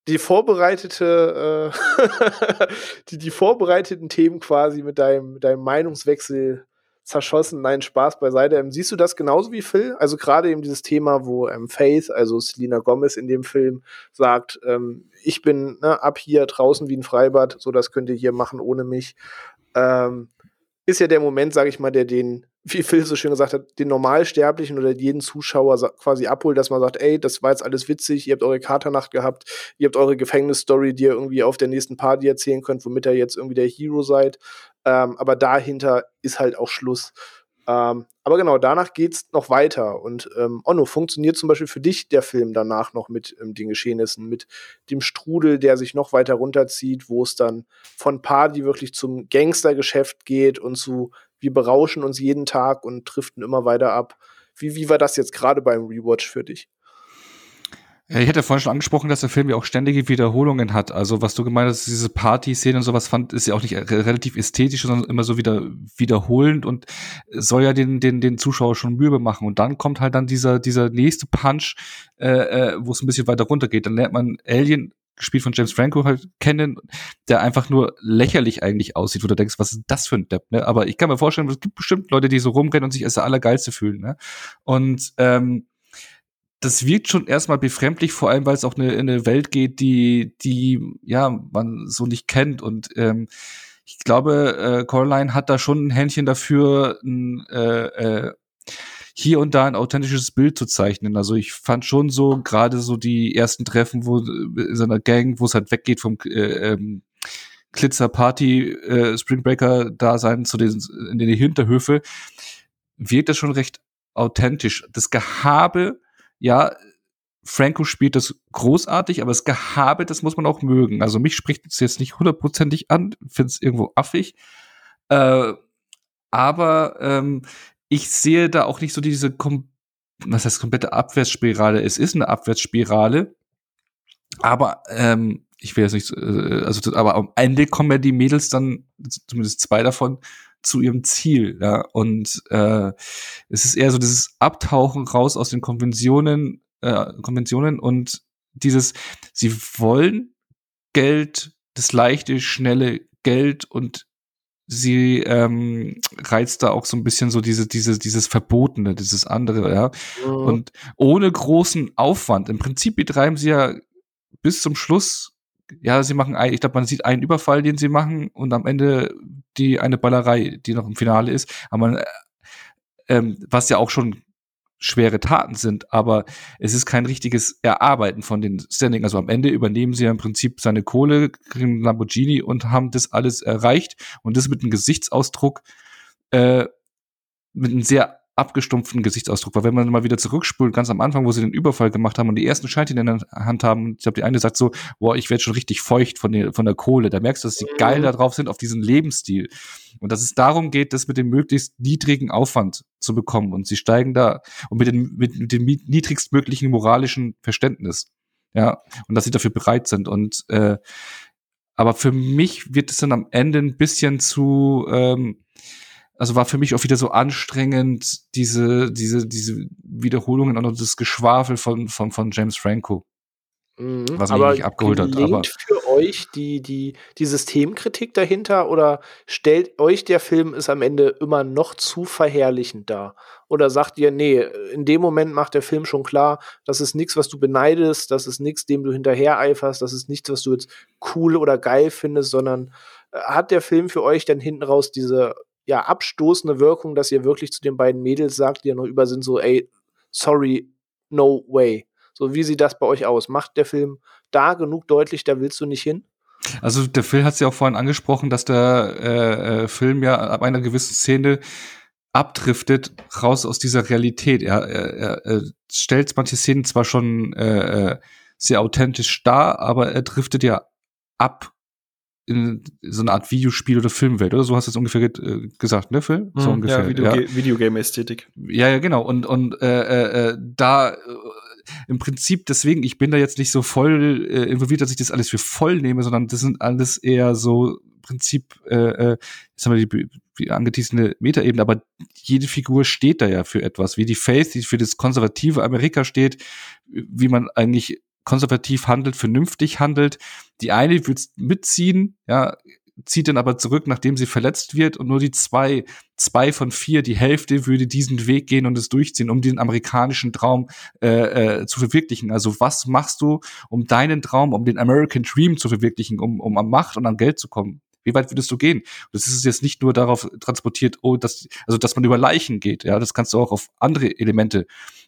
A: die vorbereitete, äh <laughs> die, die vorbereiteten Themen quasi mit deinem, deinem Meinungswechsel zerschossen. Nein, Spaß beiseite. Ähm, siehst du das genauso wie Phil? Also gerade eben dieses Thema, wo ähm, Faith, also Selena Gomez in dem Film, sagt, ähm, ich bin ne, ab hier draußen wie ein Freibad, so das könnt ihr hier machen ohne mich. Ähm, ist ja der Moment, sage ich mal, der den, wie Phil so schön gesagt hat, den Normalsterblichen oder jeden Zuschauer quasi abholt, dass man sagt, ey, das war jetzt alles witzig, ihr habt eure Katernacht gehabt, ihr habt eure Gefängnisstory, die ihr irgendwie auf der nächsten Party erzählen könnt, womit ihr jetzt irgendwie der Hero seid. Ähm, aber dahinter ist halt auch Schluss. Ähm, aber genau, danach geht's noch weiter. Und ähm, Onno, funktioniert zum Beispiel für dich der Film danach noch mit ähm, den Geschehnissen, mit dem Strudel, der sich noch weiter runterzieht, wo es dann von Party wirklich zum Gangstergeschäft geht und zu wir berauschen uns jeden Tag und driften immer weiter ab. Wie, wie war das jetzt gerade beim Rewatch für dich?
C: Ich hätte vorhin schon angesprochen, dass der Film ja auch ständige Wiederholungen hat. Also was du gemeint hast, diese Party-Szene und sowas fand, ist ja auch nicht relativ ästhetisch, sondern immer so wieder wiederholend und soll ja den, den, den Zuschauer schon Mühe machen. Und dann kommt halt dann dieser, dieser nächste Punch, äh, äh, wo es ein bisschen weiter runter geht. Dann lernt man Alien gespielt von James Franco halt kennen, der einfach nur lächerlich eigentlich aussieht, wo du denkst, was ist das für ein Depp, ne? Aber ich kann mir vorstellen, es gibt bestimmt Leute, die so rumrennen und sich als der Allergeilste fühlen, ne? Und ähm, das wirkt schon erstmal befremdlich, vor allem weil es auch eine, in eine Welt geht, die, die ja man so nicht kennt. Und ähm, ich glaube, äh, Coraline hat da schon ein Händchen dafür, ein, äh, äh, hier und da ein authentisches Bild zu zeichnen. Also ich fand schon so gerade so die ersten Treffen, wo in seiner Gang, wo es halt weggeht vom äh, ähm, Glitzer Party äh, Spring Breaker Dasein zu den in den Hinterhöfe, wirkt das schon recht authentisch. Das Gehabe ja, Franco spielt das großartig, aber das Gehabe, das muss man auch mögen. Also mich spricht es jetzt nicht hundertprozentig an, finde es irgendwo affig. Äh, aber ähm, ich sehe da auch nicht so diese, kom was heißt komplette Abwärtsspirale. Es ist eine Abwärtsspirale, aber ähm, ich will jetzt nicht, äh, also aber am Ende kommen ja die Mädels dann, zumindest zwei davon, zu ihrem Ziel. Ja? Und äh, es ist eher so dieses Abtauchen raus aus den Konventionen, äh, Konventionen und dieses, sie wollen Geld, das leichte, schnelle Geld und sie ähm, reizt da auch so ein bisschen so diese, diese, dieses Verbotene, dieses andere, ja. Mhm. Und ohne großen Aufwand. Im Prinzip betreiben sie ja bis zum Schluss ja, sie machen, ich glaube, man sieht einen Überfall, den sie machen und am Ende die eine Ballerei, die noch im Finale ist. Aber man, äh, ähm, was ja auch schon schwere Taten sind, aber es ist kein richtiges Erarbeiten von den Standing. Also am Ende übernehmen sie ja im Prinzip seine Kohle, kriegen Lamborghini und haben das alles erreicht und das mit einem Gesichtsausdruck, äh, mit einem sehr abgestumpften Gesichtsausdruck. Weil wenn man mal wieder zurückspult, ganz am Anfang, wo sie den Überfall gemacht haben und die ersten Scheinchen in der Hand haben, ich glaube, die eine sagt so, boah, ich werde schon richtig feucht von der, von der Kohle. Da merkst du, dass sie mhm. geil darauf sind, auf diesen Lebensstil. Und dass es darum geht, das mit dem möglichst niedrigen Aufwand zu bekommen. Und sie steigen da und mit, den, mit, mit dem niedrigstmöglichen moralischen Verständnis. Ja, und dass sie dafür bereit sind. Und äh, aber für mich wird es dann am Ende ein bisschen zu ähm, also war für mich auch wieder so anstrengend, diese, diese, diese Wiederholungen und das Geschwafel von, von, von James Franco.
A: Mhm, was mich nicht abgeholt hat. Aber für euch die, die, die Systemkritik dahinter oder stellt euch der Film ist am Ende immer noch zu verherrlichend da? Oder sagt ihr, nee, in dem Moment macht der Film schon klar, das ist nichts, was du beneidest, das ist nichts, dem du hinterher eiferst, das ist nichts, was du jetzt cool oder geil findest, sondern äh, hat der Film für euch dann hinten raus diese ja, abstoßende Wirkung, dass ihr wirklich zu den beiden Mädels sagt, die ja noch über sind, so, ey, sorry, no way. So, wie sieht das bei euch aus? Macht der Film da genug deutlich, da willst du nicht hin?
C: Also der Phil hat es ja auch vorhin angesprochen, dass der äh, äh, Film ja ab einer gewissen Szene abdriftet raus aus dieser Realität. Er, er, er, stellt manche Szenen zwar schon äh, äh, sehr authentisch dar, aber er driftet ja ab in so eine Art Videospiel oder Filmwelt, oder so hast du es ungefähr ge äh, gesagt, ne, Phil? So
B: hm,
C: ungefähr.
B: Ja, Video ja. Videogame-Ästhetik.
C: Ja, ja, genau. Und, und äh, äh, äh da äh, im Prinzip deswegen, ich bin da jetzt nicht so voll äh, involviert, dass ich das alles für voll nehme, sondern das sind alles eher so Prinzip, äh, äh jetzt haben wir die, die angeteasene Metaebene, aber jede Figur steht da ja für etwas, wie die Faith, die für das konservative Amerika steht, wie man eigentlich konservativ handelt, vernünftig handelt. Die eine wird mitziehen, ja, zieht dann aber zurück, nachdem sie verletzt wird und nur die zwei, zwei von vier, die Hälfte würde diesen Weg gehen und es durchziehen, um den amerikanischen Traum äh, äh, zu verwirklichen. Also was machst du, um deinen Traum, um den American Dream zu verwirklichen, um, um an Macht und an Geld zu kommen? Wie weit würdest du gehen? Und das ist jetzt nicht nur darauf transportiert, oh, dass, also dass man über Leichen geht, ja, das kannst du auch auf andere Elemente,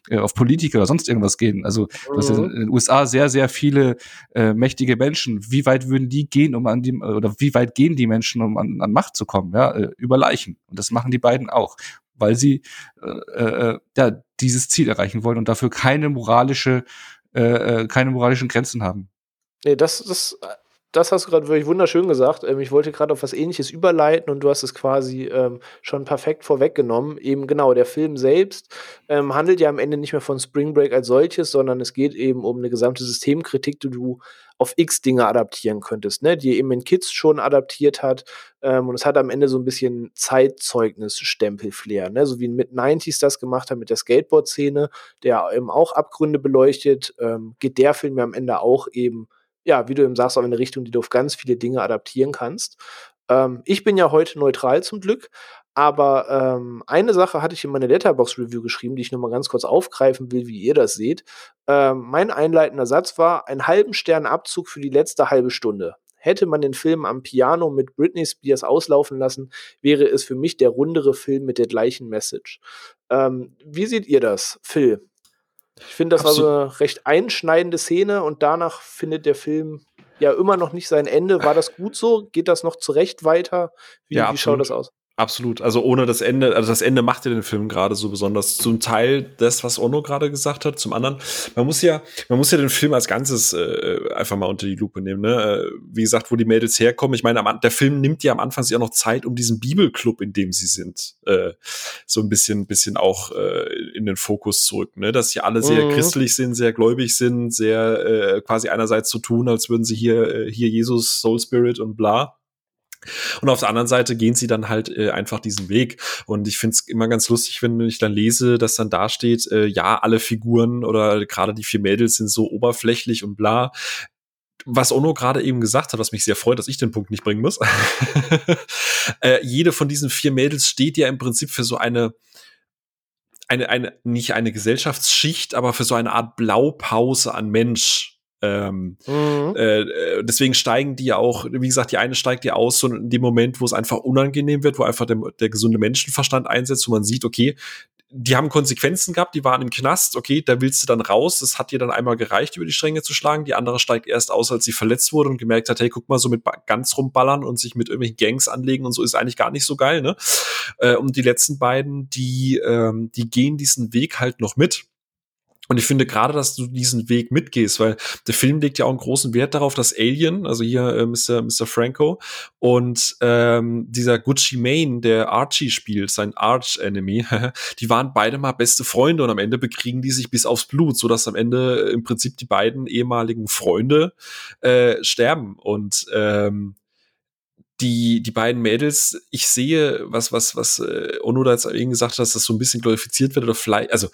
C: äh, auf Politiker oder sonst irgendwas gehen. Also mhm. das in den USA sehr, sehr viele äh, mächtige Menschen. Wie weit würden die gehen, um an die, oder wie weit gehen die Menschen, um an, an Macht zu kommen, ja, äh, über Leichen? Und das machen die beiden auch weil sie äh, äh, ja, dieses Ziel erreichen wollen und dafür keine moralische, äh, äh keine moralischen Grenzen haben.
A: Nee, das, das das hast du gerade wirklich wunderschön gesagt. Ähm, ich wollte gerade auf was ähnliches überleiten und du hast es quasi ähm, schon perfekt vorweggenommen. Eben genau, der Film selbst ähm, handelt ja am Ende nicht mehr von Spring Break als solches, sondern es geht eben um eine gesamte Systemkritik, die du auf x Dinge adaptieren könntest, ne? die eben in Kids schon adaptiert hat. Ähm, und es hat am Ende so ein bisschen Zeitzeugnis-Stempel-Flair, ne? so wie mit 90s das gemacht hat mit der Skateboard-Szene, der eben auch Abgründe beleuchtet, ähm, geht der Film ja am Ende auch eben ja, wie du eben sagst, auch in eine Richtung, die du auf ganz viele Dinge adaptieren kannst. Ähm, ich bin ja heute neutral zum Glück, aber ähm, eine Sache hatte ich in meine Letterbox-Review geschrieben, die ich nochmal ganz kurz aufgreifen will, wie ihr das seht. Ähm, mein einleitender Satz war, einen halben Stern Abzug für die letzte halbe Stunde. Hätte man den Film am Piano mit Britney Spears auslaufen lassen, wäre es für mich der rundere Film mit der gleichen Message. Ähm, wie seht ihr das, Phil? Ich finde, das Absolut. war so eine recht einschneidende Szene und danach findet der Film ja immer noch nicht sein Ende. War das gut so? Geht das noch zurecht weiter? Wie, ja, wie schaut das aus?
B: Absolut. Also ohne das Ende, also das Ende macht ja den Film gerade so besonders. Zum Teil das, was Ono gerade gesagt hat, zum anderen, man muss ja, man muss ja den Film als Ganzes äh, einfach mal unter die Lupe nehmen. Ne? Äh, wie gesagt, wo die Mädels herkommen. Ich meine, der Film nimmt ja am Anfang sich auch noch Zeit, um diesen Bibelclub, in dem sie sind, äh, so ein bisschen, bisschen auch äh, in den Fokus zu rücken. Ne? Dass sie alle sehr mhm. christlich sind, sehr gläubig sind, sehr äh, quasi einerseits so tun, als würden sie hier, äh, hier Jesus, Soul Spirit und bla und auf der anderen Seite gehen sie dann halt äh, einfach diesen Weg. Und ich finde es immer ganz lustig, wenn ich dann lese, dass dann da steht, äh, ja, alle Figuren oder gerade die vier Mädels sind so oberflächlich und bla was Ono gerade eben gesagt hat, was mich sehr freut, dass ich den Punkt nicht bringen muss. <laughs> äh, jede von diesen vier Mädels steht ja im Prinzip für so eine, eine, eine, nicht eine Gesellschaftsschicht, aber für so eine Art Blaupause an Mensch. Ähm, mhm. äh, deswegen steigen die ja auch, wie gesagt, die eine steigt ja aus, so in dem Moment, wo es einfach unangenehm wird, wo einfach der, der gesunde Menschenverstand einsetzt, wo man sieht, okay, die haben Konsequenzen gehabt, die waren im Knast, okay, da willst du dann raus, das hat dir dann einmal gereicht, über die Stränge zu schlagen. Die andere steigt erst aus, als sie verletzt wurde und gemerkt hat, hey, guck mal, so mit ganz rumballern und sich mit irgendwelchen Gangs anlegen und so ist eigentlich gar nicht so geil, ne? Äh, und die letzten beiden, die, ähm, die gehen diesen Weg halt noch mit und ich finde gerade, dass du diesen Weg mitgehst, weil der Film legt ja auch einen großen Wert darauf, dass Alien, also hier äh, Mr. Mr. Franco und ähm, dieser Gucci Mane, der Archie spielt, sein Arch-Enemy, <laughs> die waren beide mal beste Freunde und am Ende bekriegen die sich bis aufs Blut, so dass am Ende im Prinzip die beiden ehemaligen Freunde äh, sterben und ähm, die, die beiden Mädels, ich sehe, was, was, was äh, Onoda jetzt eben gesagt hat, dass das so ein bisschen glorifiziert wird oder vielleicht, also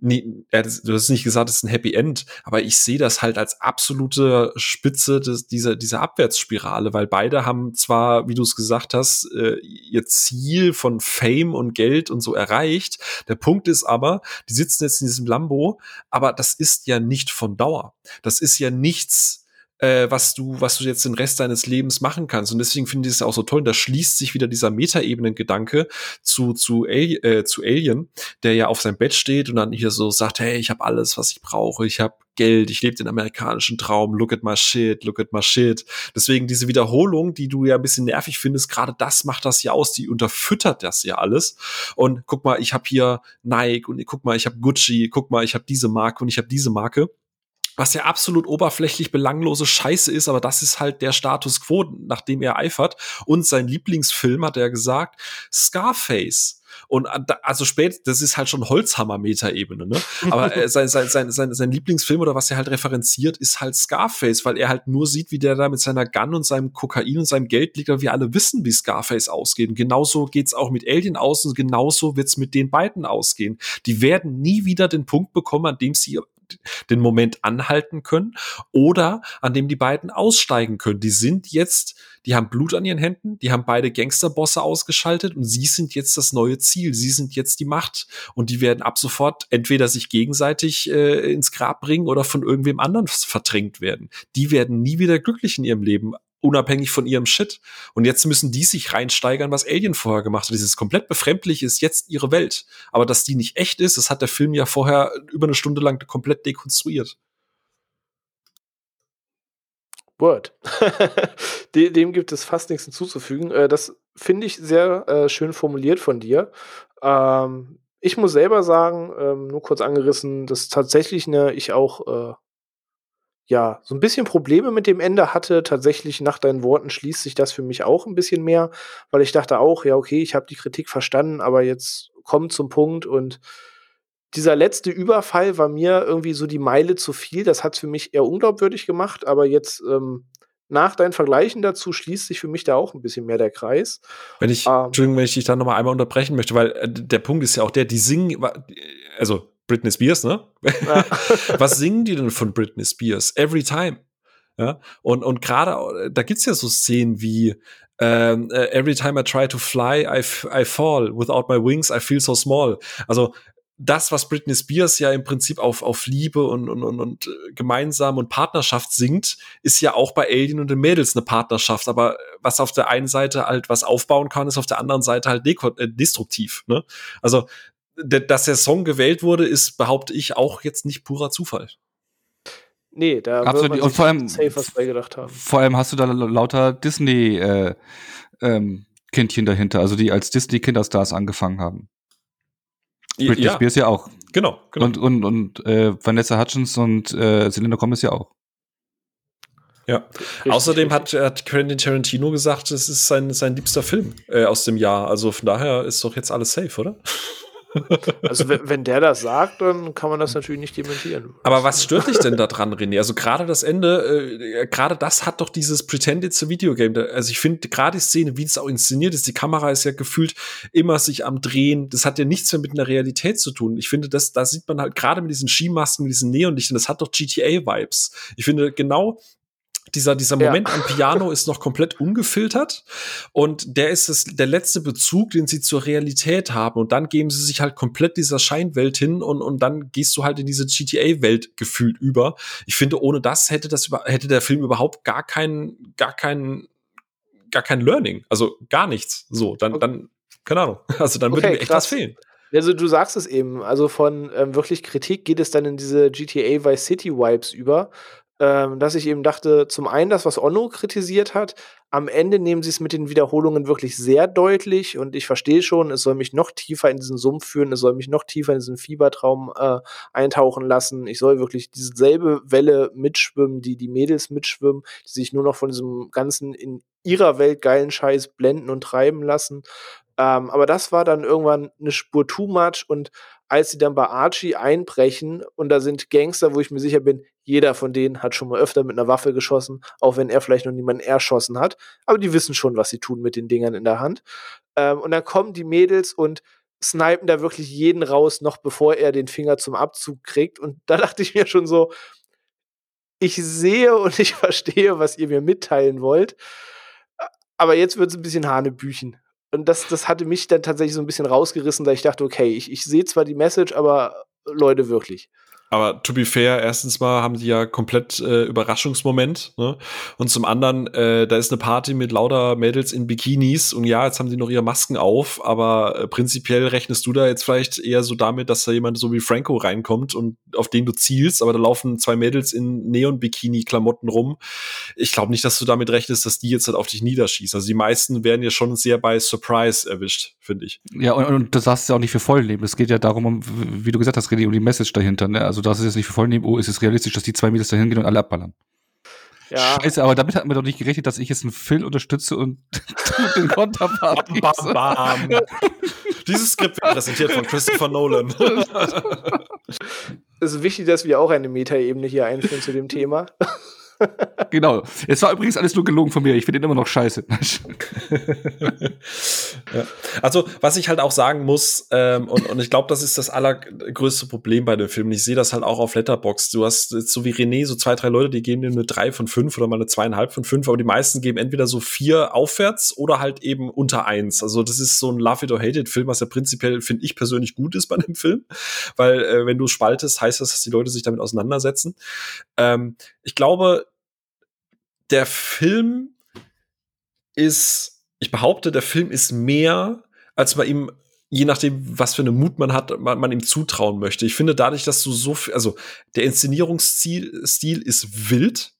B: nie, du hast nicht gesagt, es ist ein Happy End, aber ich sehe das halt als absolute Spitze des, dieser, dieser Abwärtsspirale, weil beide haben zwar, wie du es gesagt hast, äh, ihr Ziel von Fame und Geld und so erreicht. Der Punkt ist aber, die sitzen jetzt in diesem Lambo, aber das ist ja nicht von Dauer. Das ist ja nichts, äh, was du, was du jetzt den Rest deines Lebens machen kannst. Und deswegen finde ich es auch so toll. Und da schließt sich wieder dieser Metaebenen-Gedanke zu, zu, Ali äh, zu Alien, der ja auf seinem Bett steht und dann hier so sagt, hey, ich habe alles, was ich brauche. Ich habe Geld, ich lebe den amerikanischen Traum, look at my shit, look at my shit. Deswegen diese Wiederholung, die du ja ein bisschen nervig findest, gerade das macht das ja aus, die unterfüttert das ja alles. Und guck mal, ich habe hier Nike und guck mal, ich habe Gucci, guck mal, ich habe diese Marke und ich habe diese Marke was ja absolut oberflächlich belanglose Scheiße ist, aber das ist halt der Status quo, nach dem er eifert. Und sein Lieblingsfilm, hat er gesagt, Scarface. Und also spät, das ist halt schon Holzhammer-Meta-Ebene, ne? Aber äh, <laughs> sein, sein, sein, sein, sein Lieblingsfilm oder was er halt referenziert, ist halt Scarface, weil er halt nur sieht, wie der da mit seiner Gun und seinem Kokain und seinem Geld liegt, aber wir alle wissen, wie Scarface ausgeht. Und genauso geht's auch mit Alien aus und genauso wird's mit den beiden ausgehen. Die werden nie wieder den Punkt bekommen, an dem sie den Moment anhalten können oder an dem die beiden aussteigen können. Die sind jetzt, die haben Blut an ihren Händen, die haben beide Gangsterbosse ausgeschaltet und sie sind jetzt das neue Ziel. Sie sind jetzt die Macht und die werden ab sofort entweder sich gegenseitig äh, ins Grab bringen oder von irgendwem anderen verdrängt werden. Die werden nie wieder glücklich in ihrem Leben unabhängig von ihrem Shit. Und jetzt müssen die sich reinsteigern, was Alien vorher gemacht hat. Dieses komplett befremdlich ist jetzt ihre Welt. Aber dass die nicht echt ist, das hat der Film ja vorher über eine Stunde lang komplett dekonstruiert.
A: Word. <laughs> Dem gibt es fast nichts hinzuzufügen. Äh, das finde ich sehr äh, schön formuliert von dir. Ähm, ich muss selber sagen, ähm, nur kurz angerissen, dass tatsächlich ich auch äh, ja, so ein bisschen Probleme mit dem Ende hatte. Tatsächlich nach deinen Worten schließt sich das für mich auch ein bisschen mehr, weil ich dachte auch, ja, okay, ich habe die Kritik verstanden, aber jetzt kommt zum Punkt und dieser letzte Überfall war mir irgendwie so die Meile zu viel. Das hat's für mich eher unglaubwürdig gemacht, aber jetzt ähm, nach deinen Vergleichen dazu schließt sich für mich da auch ein bisschen mehr der Kreis.
B: Wenn ich, ähm, Entschuldigung, wenn ich dich da noch mal einmal unterbrechen möchte, weil äh, der Punkt ist ja auch der, die singen, also Britney Spears, ne? Ja. <laughs> Was singen die denn von Britney Spears? Every time. Ja, und, und gerade, da gibt's ja so Szenen wie, ähm, uh, every time I try to fly, I, I fall. Without my wings, I feel so small. Also, das, was Britney Spears ja im Prinzip auf, auf Liebe und, und, und, und gemeinsam und Partnerschaft singt, ist ja auch bei Alien und den Mädels eine Partnerschaft. Aber was auf der einen Seite halt was aufbauen kann, ist auf der anderen Seite halt äh, destruktiv. Ne? Also dass der Song gewählt wurde, ist, behaupte ich, auch jetzt nicht purer Zufall.
A: Nee, da
C: Absolut. wird man und vor allem, safe was beigedacht haben. Vor allem hast du da lauter Disney äh, ähm, Kindchen dahinter, also die als Disney Kinderstars angefangen haben. Britney ja. Spears ja auch.
B: Genau,
C: genau. Und, und, und äh, Vanessa Hutchins und äh, Selena Gomez ja auch.
B: Ja. Richtig, Außerdem richtig. Hat, hat Quentin Tarantino gesagt, es ist sein, sein liebster Film äh, aus dem Jahr. Also von daher ist doch jetzt alles safe, oder?
A: Also wenn der das sagt, dann kann man das natürlich nicht dementieren.
B: Aber was stört dich denn da dran, René? Also gerade das Ende, äh, gerade das hat doch dieses Pretend It's a Video Game. Also ich finde gerade die Szene, wie es auch inszeniert ist, die Kamera ist ja gefühlt immer sich am Drehen. Das hat ja nichts mehr mit einer Realität zu tun. Ich finde, das, da sieht man halt gerade mit diesen Skimasken, mit diesen Neonlichtern, das hat doch GTA-Vibes. Ich finde, genau dieser, dieser Moment ja. am <laughs> Piano ist noch komplett ungefiltert und der ist es, der letzte Bezug, den sie zur Realität haben und dann geben sie sich halt komplett dieser Scheinwelt hin und, und dann gehst du halt in diese GTA-Welt gefühlt über. Ich finde, ohne das hätte das über, hätte der Film überhaupt gar keinen, gar keinen, gar kein Learning. Also gar nichts. So, dann, dann, keine Ahnung. <laughs> Also dann okay, würde mir echt krass. was fehlen.
A: Also du sagst es eben, also von ähm, wirklich Kritik geht es dann in diese GTA Vice City Vibes über, ähm, dass ich eben dachte, zum einen das, was Onno kritisiert hat, am Ende nehmen sie es mit den Wiederholungen wirklich sehr deutlich und ich verstehe schon, es soll mich noch tiefer in diesen Sumpf führen, es soll mich noch tiefer in diesen Fiebertraum äh, eintauchen lassen. Ich soll wirklich dieselbe Welle mitschwimmen, die die Mädels mitschwimmen, die sich nur noch von diesem ganzen in ihrer Welt geilen Scheiß blenden und treiben lassen. Ähm, aber das war dann irgendwann eine Spur too much und als sie dann bei Archie einbrechen und da sind Gangster, wo ich mir sicher bin, jeder von denen hat schon mal öfter mit einer Waffe geschossen, auch wenn er vielleicht noch niemanden erschossen hat. Aber die wissen schon, was sie tun mit den Dingern in der Hand. Ähm, und dann kommen die Mädels und snipen da wirklich jeden raus, noch bevor er den Finger zum Abzug kriegt. Und da <laughs> dachte ich mir schon so, ich sehe und <laughs> ich verstehe, was ihr mir mitteilen wollt. Aber jetzt wird es ein bisschen Hanebüchen. Und das, das hatte mich dann tatsächlich so ein bisschen rausgerissen, da ich dachte, okay, ich, ich sehe zwar die Message, aber Leute wirklich.
B: Aber to be fair, erstens mal haben die ja komplett äh, Überraschungsmoment. Ne? Und zum anderen, äh, da ist eine Party mit lauter Mädels in Bikinis und ja, jetzt haben die noch ihre Masken auf, aber äh, prinzipiell rechnest du da jetzt vielleicht eher so damit, dass da jemand so wie Franco reinkommt und auf den du zielst, aber da laufen zwei Mädels in Neon-Bikini-Klamotten rum. Ich glaube nicht, dass du damit rechnest, dass die jetzt halt auf dich niederschießen. Also die meisten werden ja schon sehr bei Surprise erwischt, finde ich.
C: Ja, und, und das hast du ja auch nicht für voll nehmen. Es geht ja darum, um, wie du gesagt hast, René, um die Message dahinter. Ne? Also darfst du jetzt nicht für voll nehmen, oh, ist es realistisch, dass die zwei Mädels da hingehen und alle abballern. Ja. Scheiße, aber damit hat man doch nicht gerechnet, dass ich jetzt einen Phil unterstütze und <laughs> den Konterpart. bam, bam, bam. <laughs>
B: Dieses Skript wird präsentiert von Christopher Nolan.
A: es ist wichtig, dass wir auch eine Metaebene hier einführen zu dem Thema.
C: Genau. Es war übrigens alles nur gelogen von mir. Ich finde ihn immer noch scheiße. <laughs>
B: ja. Also, was ich halt auch sagen muss, ähm, und, und ich glaube, das ist das allergrößte Problem bei dem Film. Ich sehe das halt auch auf Letterbox. Du hast so wie René so zwei, drei Leute, die geben dir eine drei von fünf oder mal eine zweieinhalb von fünf, aber die meisten geben entweder so vier aufwärts oder halt eben unter eins. Also, das ist so ein Love It or Hate It Film, was ja prinzipiell, finde ich persönlich gut ist bei dem Film. Weil, äh, wenn du spaltest, heißt das, dass die Leute sich damit auseinandersetzen. Ähm, ich glaube, der Film ist, ich behaupte, der Film ist mehr, als man ihm, je nachdem, was für eine Mut man hat, man, man ihm zutrauen möchte. Ich finde dadurch, dass du so viel, also der Inszenierungsstil Stil ist wild.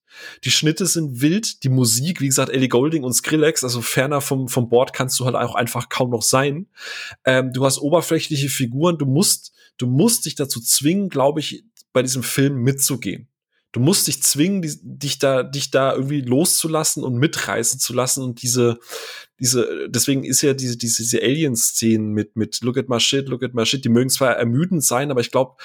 B: Die Schnitte sind wild, die Musik, wie gesagt, Ellie Golding und Skrillex, also ferner vom, vom Board kannst du halt auch einfach kaum noch sein. Ähm, du hast oberflächliche Figuren, du musst, du musst dich dazu zwingen, glaube ich, bei diesem Film mitzugehen du musst dich zwingen, die, dich da, dich da irgendwie loszulassen und mitreißen zu lassen und diese, diese, deswegen ist ja diese, diese, diese Alien-Szenen mit, mit Look at my shit, look at my shit, die mögen zwar ermüdend sein, aber ich glaube,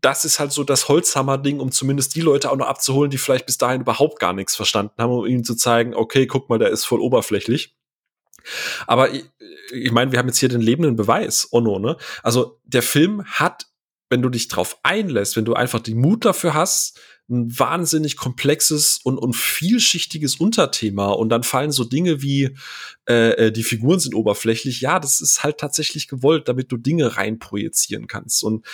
B: das ist halt so das Holzhammer-Ding, um zumindest die Leute auch noch abzuholen, die vielleicht bis dahin überhaupt gar nichts verstanden haben, um ihnen zu zeigen, okay, guck mal, der ist voll oberflächlich. Aber ich, ich meine, wir haben jetzt hier den lebenden Beweis, Onno, ne? Also der Film hat wenn du dich drauf einlässt, wenn du einfach den Mut dafür hast, ein wahnsinnig komplexes und, und vielschichtiges Unterthema und dann fallen so Dinge wie äh, äh, die Figuren sind oberflächlich. Ja, das ist halt tatsächlich gewollt, damit du Dinge reinprojizieren kannst. Und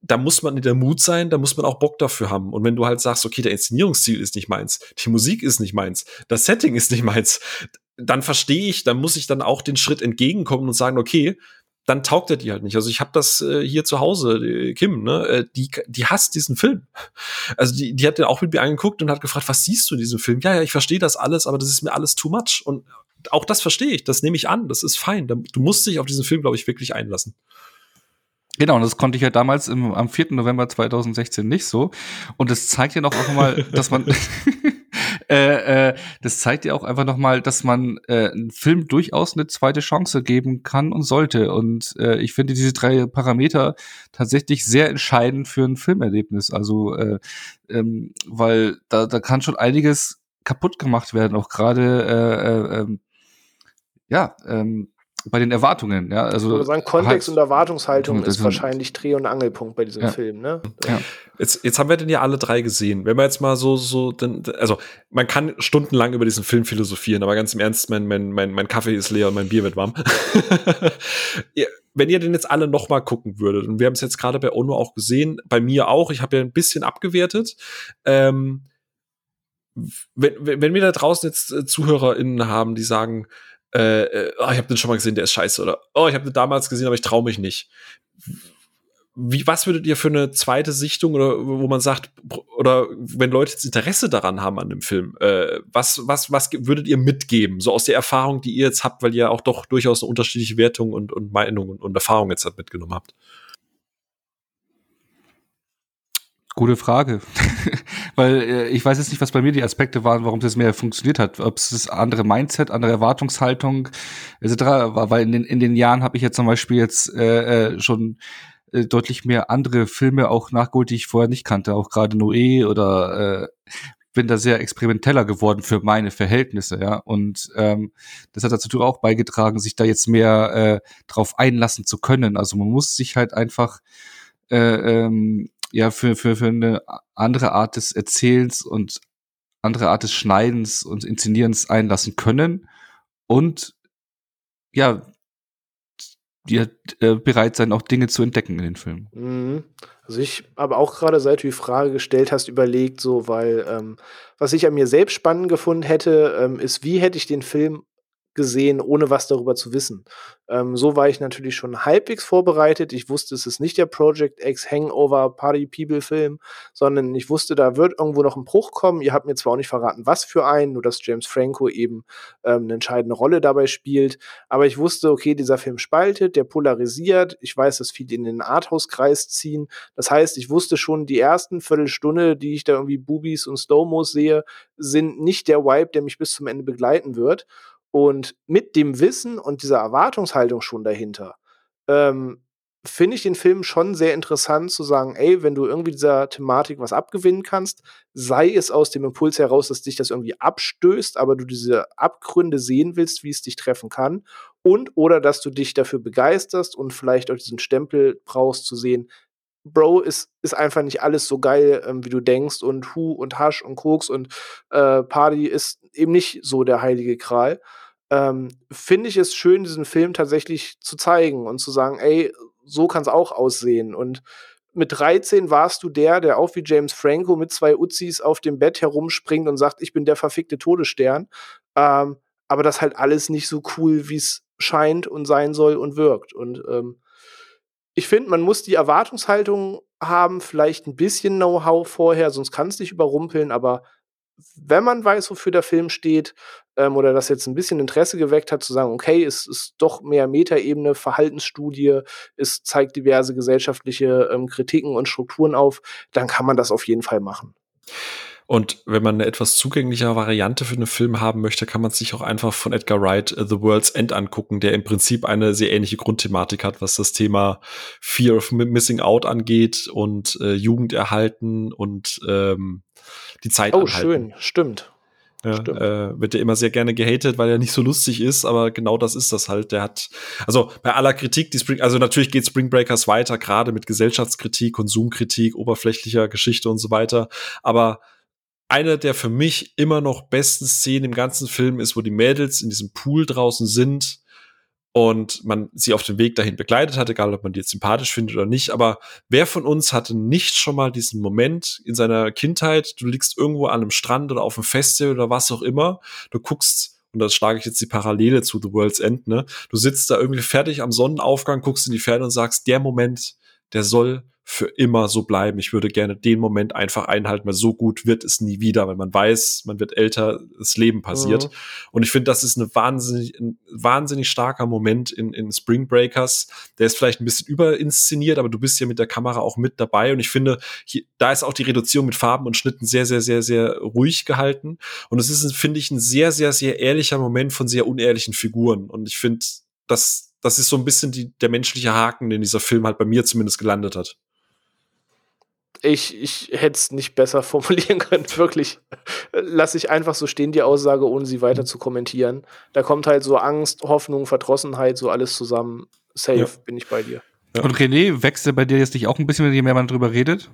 B: da muss man in der Mut sein, da muss man auch Bock dafür haben. Und wenn du halt sagst, okay, der Inszenierungsstil ist nicht meins, die Musik ist nicht meins, das Setting ist nicht meins, dann verstehe ich, dann muss ich dann auch den Schritt entgegenkommen und sagen, okay, dann taugt er die halt nicht. Also ich habe das äh, hier zu Hause, die, Kim, ne, äh, die, die hasst diesen Film. Also die, die hat den auch mit mir angeguckt und hat gefragt, was siehst du in diesem Film? Ja, ja, ich verstehe das alles, aber das ist mir alles too much. Und auch das verstehe ich, das nehme ich an, das ist fein. Du musst dich auf diesen Film, glaube ich, wirklich einlassen.
C: Genau, und das konnte ich ja damals im, am 4. November 2016 nicht so. Und das zeigt ja noch auch mal, <laughs> dass man <laughs> äh, äh, das zeigt ja auch einfach noch mal, dass man äh, einem Film durchaus eine zweite Chance geben kann und sollte. Und äh, ich finde diese drei Parameter tatsächlich sehr entscheidend für ein Filmerlebnis. Also, äh, ähm, weil da, da kann schon einiges kaputt gemacht werden, auch gerade äh, äh, ähm, ja, ähm, bei den Erwartungen, ja. Also
A: also sagen, Kontext halt, und Erwartungshaltung ist wahrscheinlich Dreh- und Angelpunkt bei diesem
C: ja.
A: Film, ne?
B: Ja. Jetzt, jetzt haben wir den ja alle drei gesehen. Wenn man jetzt mal so, so, denn, also man kann stundenlang über diesen Film philosophieren, aber ganz im Ernst, mein, mein, mein, mein Kaffee ist leer und mein Bier wird warm. <laughs> Wenn ihr den jetzt alle noch mal gucken würdet, und wir haben es jetzt gerade bei Ono auch gesehen, bei mir auch, ich habe ja ein bisschen abgewertet, ähm, wenn, wenn wir da draußen jetzt äh, ZuhörerInnen haben, die sagen, äh, äh, oh, ich habe den schon mal gesehen, der ist scheiße oder oh, ich habe den damals gesehen, aber ich traue mich nicht. Wie, was würdet ihr für eine zweite Sichtung oder wo man sagt, oder wenn Leute jetzt Interesse daran haben an dem Film, äh, was, was, was würdet ihr mitgeben? So aus der Erfahrung, die ihr jetzt habt, weil ihr auch doch durchaus eine unterschiedliche Wertung und, und Meinung und, und Erfahrung jetzt halt mitgenommen habt?
C: Gute Frage. <laughs> Weil äh, ich weiß jetzt nicht, was bei mir die Aspekte waren, warum das mehr funktioniert hat. Ob es das andere Mindset, andere Erwartungshaltung etc. war. Weil in den, in den Jahren habe ich ja zum Beispiel jetzt äh, äh, schon äh, deutlich mehr andere Filme auch nachgeholt, die ich vorher nicht kannte. Auch gerade Noé oder äh, bin da sehr experimenteller geworden für meine Verhältnisse, ja. Und ähm, das hat dazu auch beigetragen, sich da jetzt mehr äh, drauf einlassen zu können. Also man muss sich halt einfach äh, ähm, ja für, für, für eine andere Art des Erzählens und andere Art des Schneidens und Inszenierens einlassen können und ja, die halt, äh, bereit sein, auch Dinge zu entdecken in den Filmen.
A: Mhm. Also ich habe auch gerade, seit du die Frage gestellt hast, überlegt, so, weil ähm, was ich an mir selbst spannend gefunden hätte, ähm, ist, wie hätte ich den Film gesehen, ohne was darüber zu wissen. Ähm, so war ich natürlich schon halbwegs vorbereitet. Ich wusste, es ist nicht der Project X Hangover Party People Film, sondern ich wusste, da wird irgendwo noch ein Bruch kommen. Ihr habt mir zwar auch nicht verraten, was für einen, nur dass James Franco eben ähm, eine entscheidende Rolle dabei spielt. Aber ich wusste, okay, dieser Film spaltet, der polarisiert. Ich weiß, dass viele in den Arthouse-Kreis ziehen. Das heißt, ich wusste schon, die ersten Viertelstunde, die ich da irgendwie Boobies und Stomos sehe, sind nicht der Vibe, der mich bis zum Ende begleiten wird. Und mit dem Wissen und dieser Erwartungshaltung schon dahinter, ähm, finde ich den Film schon sehr interessant zu sagen, ey, wenn du irgendwie dieser Thematik was abgewinnen kannst, sei es aus dem Impuls heraus, dass dich das irgendwie abstößt, aber du diese Abgründe sehen willst, wie es dich treffen kann, und oder dass du dich dafür begeisterst und vielleicht auch diesen Stempel brauchst zu sehen, Bro, ist, ist einfach nicht alles so geil, ähm, wie du denkst, und Hu und Hasch und Koks und äh, Party ist eben nicht so der heilige Kral. Ähm, Finde ich es schön, diesen Film tatsächlich zu zeigen und zu sagen, ey, so kann es auch aussehen. Und mit 13 warst du der, der auch wie James Franco mit zwei Uzis auf dem Bett herumspringt und sagt, ich bin der verfickte Todesstern. Ähm, aber das halt alles nicht so cool, wie es scheint und sein soll und wirkt. Und ähm, ich finde, man muss die Erwartungshaltung haben, vielleicht ein bisschen Know-how vorher, sonst kann es dich überrumpeln, aber wenn man weiß, wofür der Film steht, ähm, oder das jetzt ein bisschen Interesse geweckt hat, zu sagen, okay, es ist doch mehr Metaebene, Verhaltensstudie, es zeigt diverse gesellschaftliche ähm, Kritiken und Strukturen auf, dann kann man das auf jeden Fall machen.
B: Und wenn man eine etwas zugänglichere Variante für einen Film haben möchte, kann man sich auch einfach von Edgar Wright uh, The World's End angucken, der im Prinzip eine sehr ähnliche Grundthematik hat, was das Thema Fear of Missing Out angeht und äh, Jugend erhalten und ähm, die Zeit
A: Oh, anhalten. schön, stimmt.
B: Ja, äh, wird ja immer sehr gerne gehatet, weil er nicht so lustig ist, aber genau das ist das halt. Der hat, also bei aller Kritik, die Spring, also natürlich geht Spring Breakers weiter, gerade mit Gesellschaftskritik, Konsumkritik, oberflächlicher Geschichte und so weiter. Aber eine der für mich immer noch besten Szenen im ganzen Film ist, wo die Mädels in diesem Pool draußen sind und man sie auf dem Weg dahin begleitet hat, egal ob man die jetzt sympathisch findet oder nicht. Aber wer von uns hatte nicht schon mal diesen Moment in seiner Kindheit, du liegst irgendwo an einem Strand oder auf einem Festival oder was auch immer, du guckst und das schlage ich jetzt die Parallele zu The World's End, ne? Du sitzt da irgendwie fertig am Sonnenaufgang, guckst in die Ferne und sagst, der Moment, der soll für immer so bleiben. Ich würde gerne den Moment einfach einhalten, weil so gut wird es nie wieder, weil man weiß, man wird älter, das Leben passiert. Mhm. Und ich finde, das ist eine wahnsinnig, ein wahnsinnig starker Moment in, in Spring Breakers. Der ist vielleicht ein bisschen überinszeniert, aber du bist ja mit der Kamera auch mit dabei. Und ich finde, hier, da ist auch die Reduzierung mit Farben und Schnitten sehr, sehr, sehr, sehr ruhig gehalten. Und es ist, finde ich, ein sehr, sehr, sehr ehrlicher Moment von sehr unehrlichen Figuren. Und ich finde, das, das ist so ein bisschen die, der menschliche Haken, den dieser Film halt bei mir zumindest gelandet hat
A: ich, ich hätte es nicht besser <laughs> formulieren können, wirklich. Lass ich einfach so stehen, die Aussage, ohne sie weiter zu kommentieren. Da kommt halt so Angst, Hoffnung, Verdrossenheit, so alles zusammen. Safe, ja. bin ich bei dir.
C: Ja. Und René, wächst er bei dir jetzt nicht auch ein bisschen, je mehr man drüber redet?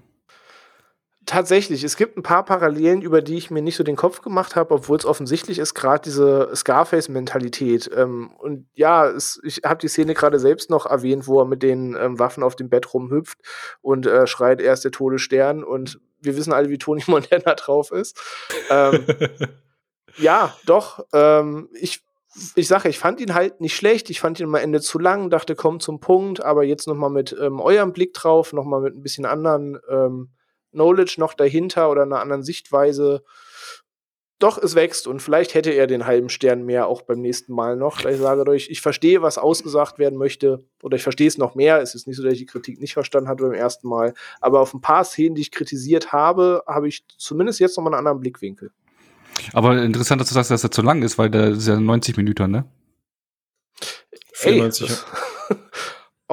A: Tatsächlich, es gibt ein paar Parallelen, über die ich mir nicht so den Kopf gemacht habe, obwohl es offensichtlich ist, gerade diese Scarface-Mentalität. Ähm, und ja, es, ich habe die Szene gerade selbst noch erwähnt, wo er mit den ähm, Waffen auf dem Bett rumhüpft und äh, schreit, er ist der Todesstern. Und wir wissen alle, wie Tony <laughs> Montana drauf ist. Ähm, <laughs> ja, doch. Ähm, ich ich sage, ich fand ihn halt nicht schlecht. Ich fand ihn am Ende zu lang, dachte, komm zum Punkt. Aber jetzt noch mal mit ähm, eurem Blick drauf, noch mal mit ein bisschen anderen ähm, Knowledge noch dahinter oder einer anderen Sichtweise. Doch, es wächst und vielleicht hätte er den halben Stern mehr auch beim nächsten Mal noch. Ich sage euch, ich verstehe, was ausgesagt werden möchte oder ich verstehe es noch mehr. Es ist nicht so, dass ich die Kritik nicht verstanden hatte beim ersten Mal. Aber auf ein paar Szenen, die ich kritisiert habe, habe ich zumindest jetzt noch mal einen anderen Blickwinkel.
C: Aber interessant, dass du sagst, dass er zu lang ist, weil der ist ja 90 Minuten, ne?
A: 94. Ey, <laughs>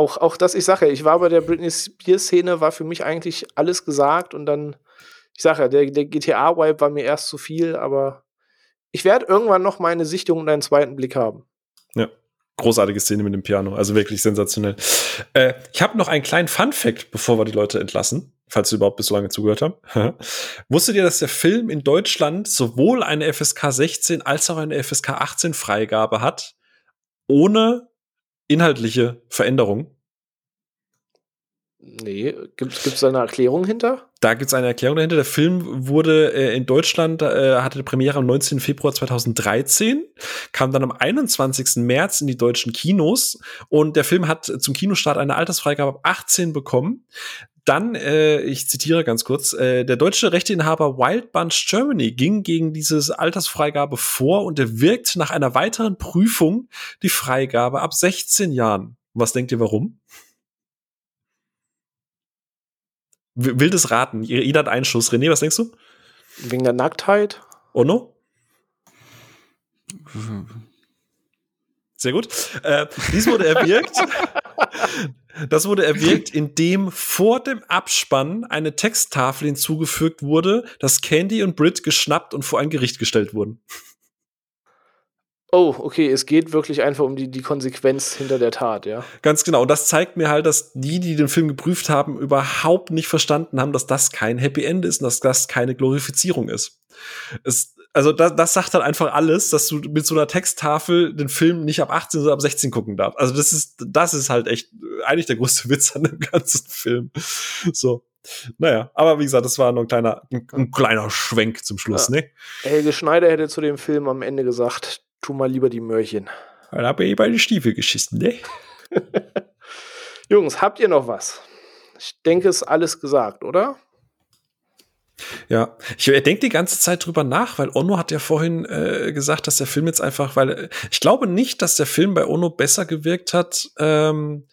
A: auch, auch das, ich sage ich war bei der Britney Spears-Szene, war für mich eigentlich alles gesagt und dann, ich sage der, der GTA-Wipe war mir erst zu viel, aber ich werde irgendwann noch meine Sichtung und einen zweiten Blick haben.
B: Ja. Großartige Szene mit dem Piano, also wirklich sensationell. Äh, ich habe noch einen kleinen Fun-Fact, bevor wir die Leute entlassen, falls sie überhaupt bis so lange zugehört haben. <laughs> Wusstet ihr, dass der Film in Deutschland sowohl eine FSK 16 als auch eine FSK 18 Freigabe hat, ohne inhaltliche Veränderung.
A: Nee, gibt es da eine Erklärung hinter?
B: Da gibt es eine Erklärung dahinter. Der Film wurde äh, in Deutschland, äh, hatte die Premiere am 19. Februar 2013, kam dann am 21. März in die deutschen Kinos und der Film hat zum Kinostart eine Altersfreigabe ab 18 bekommen. Dann, äh, ich zitiere ganz kurz, äh, der deutsche Rechteinhaber Wild Bunch Germany ging gegen diese Altersfreigabe vor und er wirkt nach einer weiteren Prüfung die Freigabe ab 16 Jahren. Was denkt ihr, warum? Wildes Raten. Jeder hat einen Schuss. René, was denkst du?
A: Wegen der Nacktheit.
B: Ono? Sehr gut. Äh, dies wurde erwirkt. das wurde erwirkt, indem vor dem Abspann eine Texttafel hinzugefügt wurde, dass Candy und Brit geschnappt und vor ein Gericht gestellt wurden.
A: Oh, okay, es geht wirklich einfach um die, die Konsequenz hinter der Tat, ja.
B: Ganz genau. Und das zeigt mir halt, dass die, die den Film geprüft haben, überhaupt nicht verstanden haben, dass das kein Happy End ist und dass das keine Glorifizierung ist. Es, also das, das sagt dann einfach alles, dass du mit so einer Texttafel den Film nicht ab 18, sondern ab 16 gucken darfst. Also das ist, das ist halt echt eigentlich der größte <laughs> Witz an dem ganzen Film. So. Naja, aber wie gesagt, das war nur ein kleiner, ein, ein kleiner Schwenk zum Schluss, ja. ne?
A: Helge Schneider hätte zu dem Film am Ende gesagt, tu mal lieber die Möhrchen.
B: Dann hab ich bei den Stiefel geschissen, ne? <laughs>
A: Jungs, habt ihr noch was? Ich denke, es ist alles gesagt, oder?
B: Ja, ich denke die ganze Zeit drüber nach, weil Ono hat ja vorhin äh, gesagt, dass der Film jetzt einfach, weil äh, ich glaube nicht, dass der Film bei Ono besser gewirkt hat, ähm,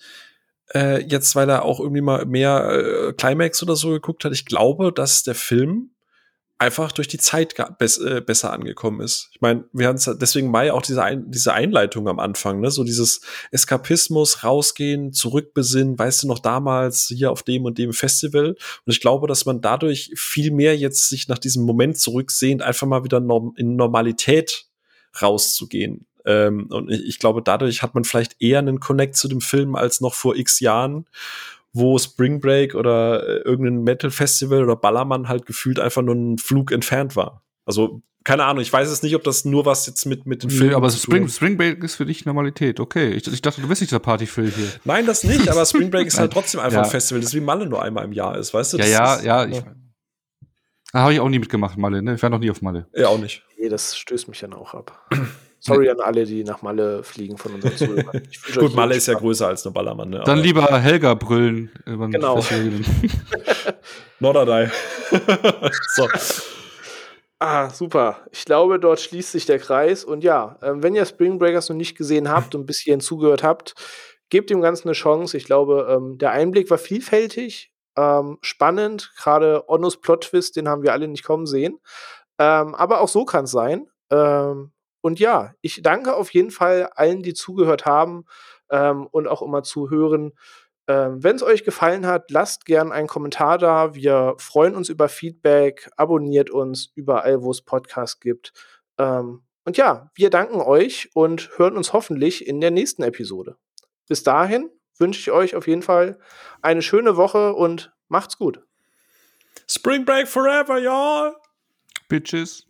B: äh, jetzt weil er auch irgendwie mal mehr äh, Climax oder so geguckt hat. Ich glaube, dass der Film einfach durch die Zeit äh, besser angekommen ist. Ich meine, wir haben deswegen Mai auch diese, Ein diese Einleitung am Anfang, ne? So dieses Eskapismus, rausgehen, zurückbesinnen, weißt du noch damals hier auf dem und dem Festival. Und ich glaube, dass man dadurch viel mehr jetzt sich nach diesem Moment zurücksehend einfach mal wieder norm in Normalität rauszugehen. Ähm, und ich, ich glaube, dadurch hat man vielleicht eher einen Connect zu dem Film als noch vor x Jahren wo Spring Break oder äh, irgendein Metal Festival oder Ballermann halt gefühlt einfach nur ein Flug entfernt war. Also keine Ahnung, ich weiß es nicht, ob das nur was jetzt mit, mit den
C: Filmen. Nee, aber Spring, Spring Break ist für dich Normalität, okay. Ich, ich dachte, du bist nicht der Partyfilm hier.
B: Nein, das nicht, aber <laughs> Spring Break ist halt trotzdem einfach ja. ein Festival, das ist wie Malle nur einmal im Jahr ist, weißt du?
C: Ja, ja, ist, ja. Ich, da habe ich auch nie mitgemacht, Malle, ne? Ich war noch nie auf Malle.
B: Ja, auch nicht.
A: Nee, das stößt mich dann auch ab. Sorry an alle, die nach Malle fliegen von unseren Zuhörern. <laughs>
B: Gut, Malle ist ja größer als eine Ballermann. Ne?
C: Dann lieber Helga brüllen.
A: Genau. <laughs>
B: Norderdei. <laughs>
A: so. Ah, super. Ich glaube, dort schließt sich der Kreis. Und ja, äh, wenn ihr Spring Breakers noch nicht gesehen habt und bis hierhin zugehört habt, gebt dem Ganzen eine Chance. Ich glaube, ähm, der Einblick war vielfältig, ähm, spannend. Gerade Onnos Plot-Twist, den haben wir alle nicht kommen sehen. Ähm, aber auch so kann es sein. Ähm, und ja, ich danke auf jeden Fall allen, die zugehört haben ähm, und auch immer zuhören. Ähm, Wenn es euch gefallen hat, lasst gern einen Kommentar da. Wir freuen uns über Feedback. Abonniert uns überall, wo es Podcasts gibt. Ähm, und ja, wir danken euch und hören uns hoffentlich in der nächsten Episode. Bis dahin wünsche ich euch auf jeden Fall eine schöne Woche und macht's gut.
B: Spring Break forever, y'all!
C: Bitches.